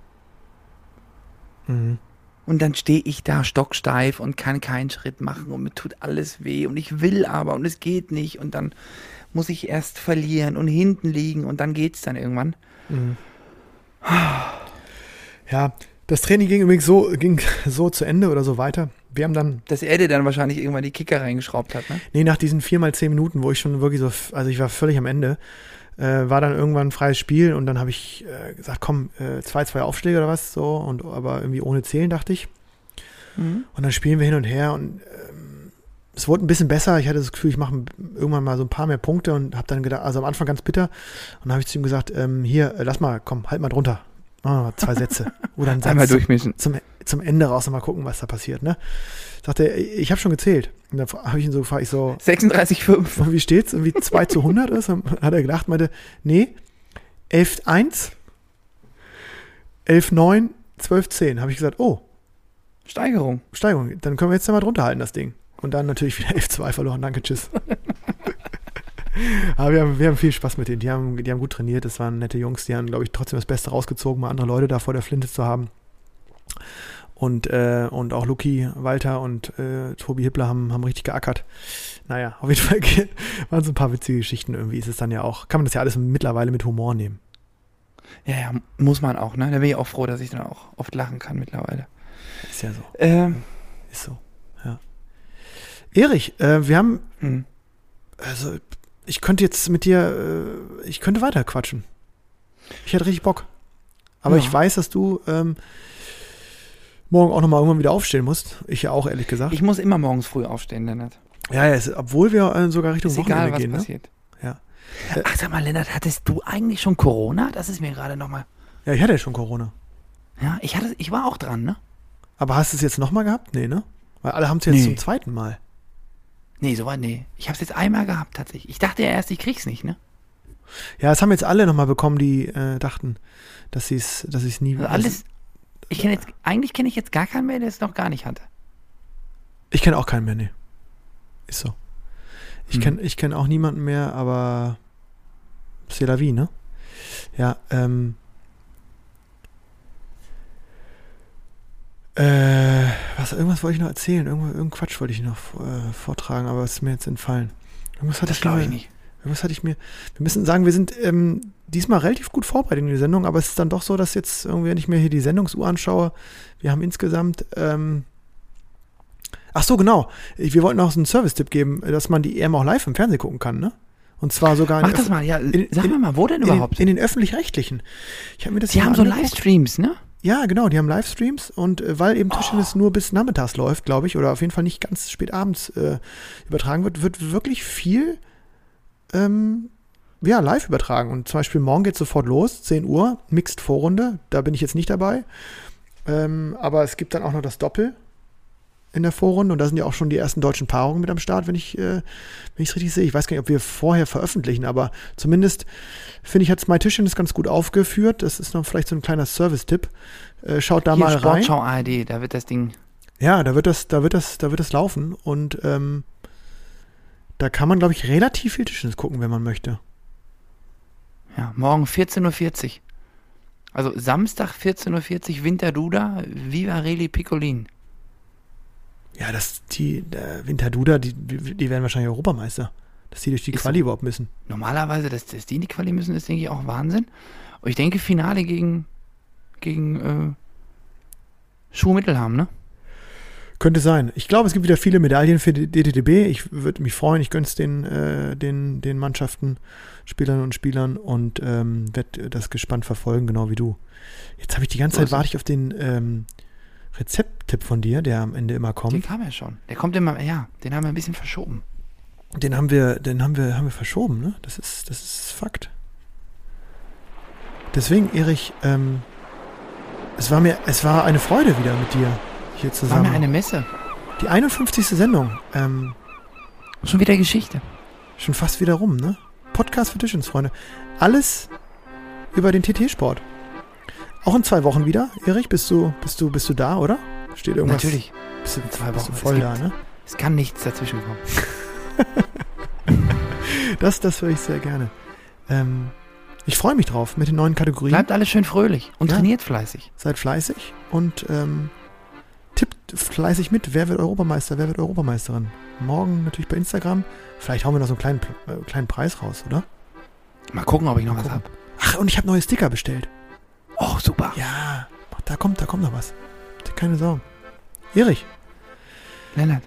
Mhm. Und dann stehe ich da stocksteif und kann keinen Schritt machen und mir tut alles weh und ich will aber und es geht nicht und dann muss ich erst verlieren und hinten liegen und dann geht's dann irgendwann. Mhm. Ja, das Training ging übrigens so, ging so zu Ende oder so weiter. Wir haben dann Dass er dir dann wahrscheinlich irgendwann die Kicker reingeschraubt hat, ne? Nee, nach diesen vier mal zehn Minuten, wo ich schon wirklich so, also ich war völlig am Ende, äh, war dann irgendwann ein freies Spiel und dann habe ich äh, gesagt, komm, äh, zwei, zwei Aufschläge oder was so, und aber irgendwie ohne Zählen, dachte ich. Mhm. Und dann spielen wir hin und her und ähm, es wurde ein bisschen besser. Ich hatte das Gefühl, ich mache irgendwann mal so ein paar mehr Punkte und habe dann gedacht, also am Anfang ganz bitter. Und dann habe ich zu ihm gesagt, ähm, hier, äh, lass mal, komm, halt mal drunter. Mal zwei Sätze. Oder einen Satz Einmal durchmischen. zum, zum Ende raus und mal gucken, was da passiert. Ne? Sagte er, ich habe schon gezählt. Und dann habe ich ihn so gefragt, ich so, 36,5. und wie steht's? Irgendwie 2 zu 100 ist? Dann Hat er gedacht, meinte, nee, 11-1, 11-9, 12-10. Habe ich gesagt, oh, Steigerung. Steigerung, dann können wir jetzt ja mal drunter halten, das Ding. Und dann natürlich wieder 11-2 verloren. Danke, tschüss. Aber wir haben, wir haben viel Spaß mit denen. Die haben, die haben gut trainiert. Das waren nette Jungs. Die haben, glaube ich, trotzdem das Beste rausgezogen, mal andere Leute da vor der Flinte zu haben. Und, äh, und auch Luki, Walter und äh, Tobi Hippler haben, haben richtig geackert. Naja, auf jeden Fall waren so ein paar witzige Geschichten. Irgendwie ist es dann ja auch, kann man das ja alles mittlerweile mit Humor nehmen. Ja, ja, muss man auch, ne? Da bin ich auch froh, dass ich dann auch oft lachen kann mittlerweile. Ist ja so. Ähm, Ist so. Ja. Erich, äh, wir haben hm. Also, ich könnte jetzt mit dir, äh, ich könnte weiter quatschen. Ich hätte richtig Bock. Aber Ja. ich weiß, dass du ähm, morgen auch nochmal irgendwann wieder aufstehen musst. Ich ja auch, ehrlich gesagt. ich muss immer morgens früh aufstehen, Lennart. ja, ja, es, obwohl wir äh, sogar Richtung Ist Wochenende egal, was gehen. Ne? passiert. Ja. Ach, sag mal, Lennart, hattest du eigentlich schon Corona? Das ist mir gerade nochmal. Ja, ich hatte ja schon Corona. Ja, ich hatte, ich war auch dran, ne? Aber hast du es jetzt nochmal gehabt? Nee, ne? Weil alle haben es jetzt Nee. zum zweiten Mal. Nee, so war, nee. Ich hab's jetzt einmal gehabt, tatsächlich. Ich dachte ja erst, ich krieg's nicht, ne? Ja, das haben jetzt alle nochmal bekommen, die äh, dachten, dass sie es dass sie's nie Also alles. Ich kenne jetzt, eigentlich kenne ich jetzt gar keinen mehr, der es noch gar nicht hatte. Ich kenne auch keinen mehr, nee. Ist so. Ich Hm. kenne ich kenn auch niemanden mehr, aber c'est la vie, ne? Ja, ähm. Äh, was was, irgendwas wollte ich noch erzählen. Irgendwo, irgendein Quatsch wollte ich noch äh, vortragen, aber es ist mir jetzt entfallen. Irgendwas hatte Das ich glaube ich nicht. Irgendwas hatte ich mir. Wir müssen sagen, wir sind ähm, diesmal relativ gut vorbereitet in die Sendung, aber es ist dann doch so, dass jetzt irgendwie, wenn ich mir hier die Sendungsuhr anschaue, wir haben insgesamt. Ähm, ach so, genau. Wir wollten auch so einen Service-Tipp geben, dass man die EM auch live im Fernsehen gucken kann, ne? Und zwar sogar Mach in, das mal, ja. in- sag in- mir mal, wo denn in, den- überhaupt? in den öffentlich-rechtlichen. Ich habe mir das hier haben so. Livestreams, ne? Ja, genau, die haben Livestreams und äh, weil eben Tischtennis nur bis nachmittags läuft, glaube ich, oder auf jeden Fall nicht ganz spät abends äh, übertragen wird, wird wirklich viel ähm, ja, live übertragen. Und zum Beispiel morgen geht sofort los, 10 Uhr, Mixed Vorrunde, da bin ich jetzt nicht dabei. Ähm, aber es gibt dann auch noch das Doppel in der Vorrunde und da sind ja auch schon die ersten deutschen Paarungen mit am Start, wenn ich äh, wenn ich es richtig sehe. Ich weiß gar nicht, ob wir vorher veröffentlichen, aber zumindest finde ich, hat My Tischtennis ganz gut aufgeführt. Das ist noch vielleicht so ein kleiner Service-Tipp. Äh, schaut da Hier, mal rein. Sportschau ARD, da wird das Ding. Ja, da wird das, da wird das, da wird das laufen und ähm, da kann man, glaube ich, relativ viel Tischtennis gucken, wenn man möchte. Ja, morgen 14.40 Uhr. Also Samstag 14.40 Uhr, Winterduda, Viva Reli Piccolin. Ja, das, die, der Winterduda, die, die werden wahrscheinlich Europameister. Dass die durch die Ist Quali überhaupt müssen. Normalerweise, dass, dass die in die Quali müssen, ist, denke ich, auch Wahnsinn. Und ich denke, Finale gegen, gegen äh, Schuhmittelham, ne? Könnte sein. Ich glaube, es gibt wieder viele Medaillen für die DTDB. Ich würde mich freuen. Ich gönne es den, äh, den, den Mannschaften, Spielern und Spielern und ähm, werde das gespannt verfolgen, genau wie du. Jetzt habe ich die ganze Zeit warte ich auf den ähm, Rezepttipp von dir, der am Ende immer Der kommt. kam ja schon. Der kommt immer, ja, den haben wir ein bisschen verschoben. Den haben wir, den haben wir, haben wir verschoben, ne? Das ist, das ist Fakt. Deswegen, Erich, ähm, es war mir, es war eine Freude wieder mit dir hier War zusammen. mir eine Messe. Die 51. Sendung, ähm, Schon wieder Geschichte. schon fast wieder rum, ne? Podcast für Tischensfreunde. Alles über den TT-Sport. Auch in zwei Wochen wieder, Erich, bist du, bist du, bist du da, oder? Steht irgendwas? Natürlich. Bist du, In zwei bist du Wochen. voll da, gibt- ne? Es kann nichts dazwischen kommen. Das, das höre ich sehr gerne. Ähm, ich freue mich drauf mit den neuen Kategorien. Bleibt alles schön fröhlich und Ja. trainiert fleißig. Seid fleißig und ähm, fleißig mit. Wer wird Europameister? Wer wird Europameisterin? Morgen natürlich bei Instagram. Vielleicht hauen wir noch so einen kleinen, äh, kleinen Preis raus, oder? Mal gucken, ob ich noch Mal was gucken. hab. Ach, und ich habe neue Sticker bestellt. Oh, super. Ja, da kommt, da kommt noch was. Keine Sorgen. Erich, Lennart,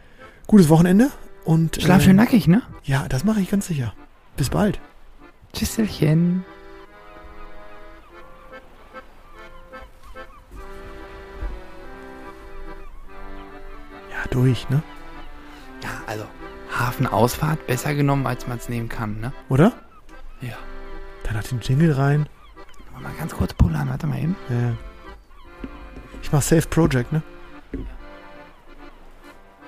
gutes Wochenende und schlaf äh, schön nackig, ne? Ja, das mache ich ganz sicher. Bis bald. Tschüsselchen. Durch, ne? Ja, also Hafenausfahrt besser genommen, als man es nehmen kann, ne? Oder? Ja. Dann hat den Jingle rein. Mal ganz kurz pullern, warte mal eben. Ja. Ich mach Safe Project, ne?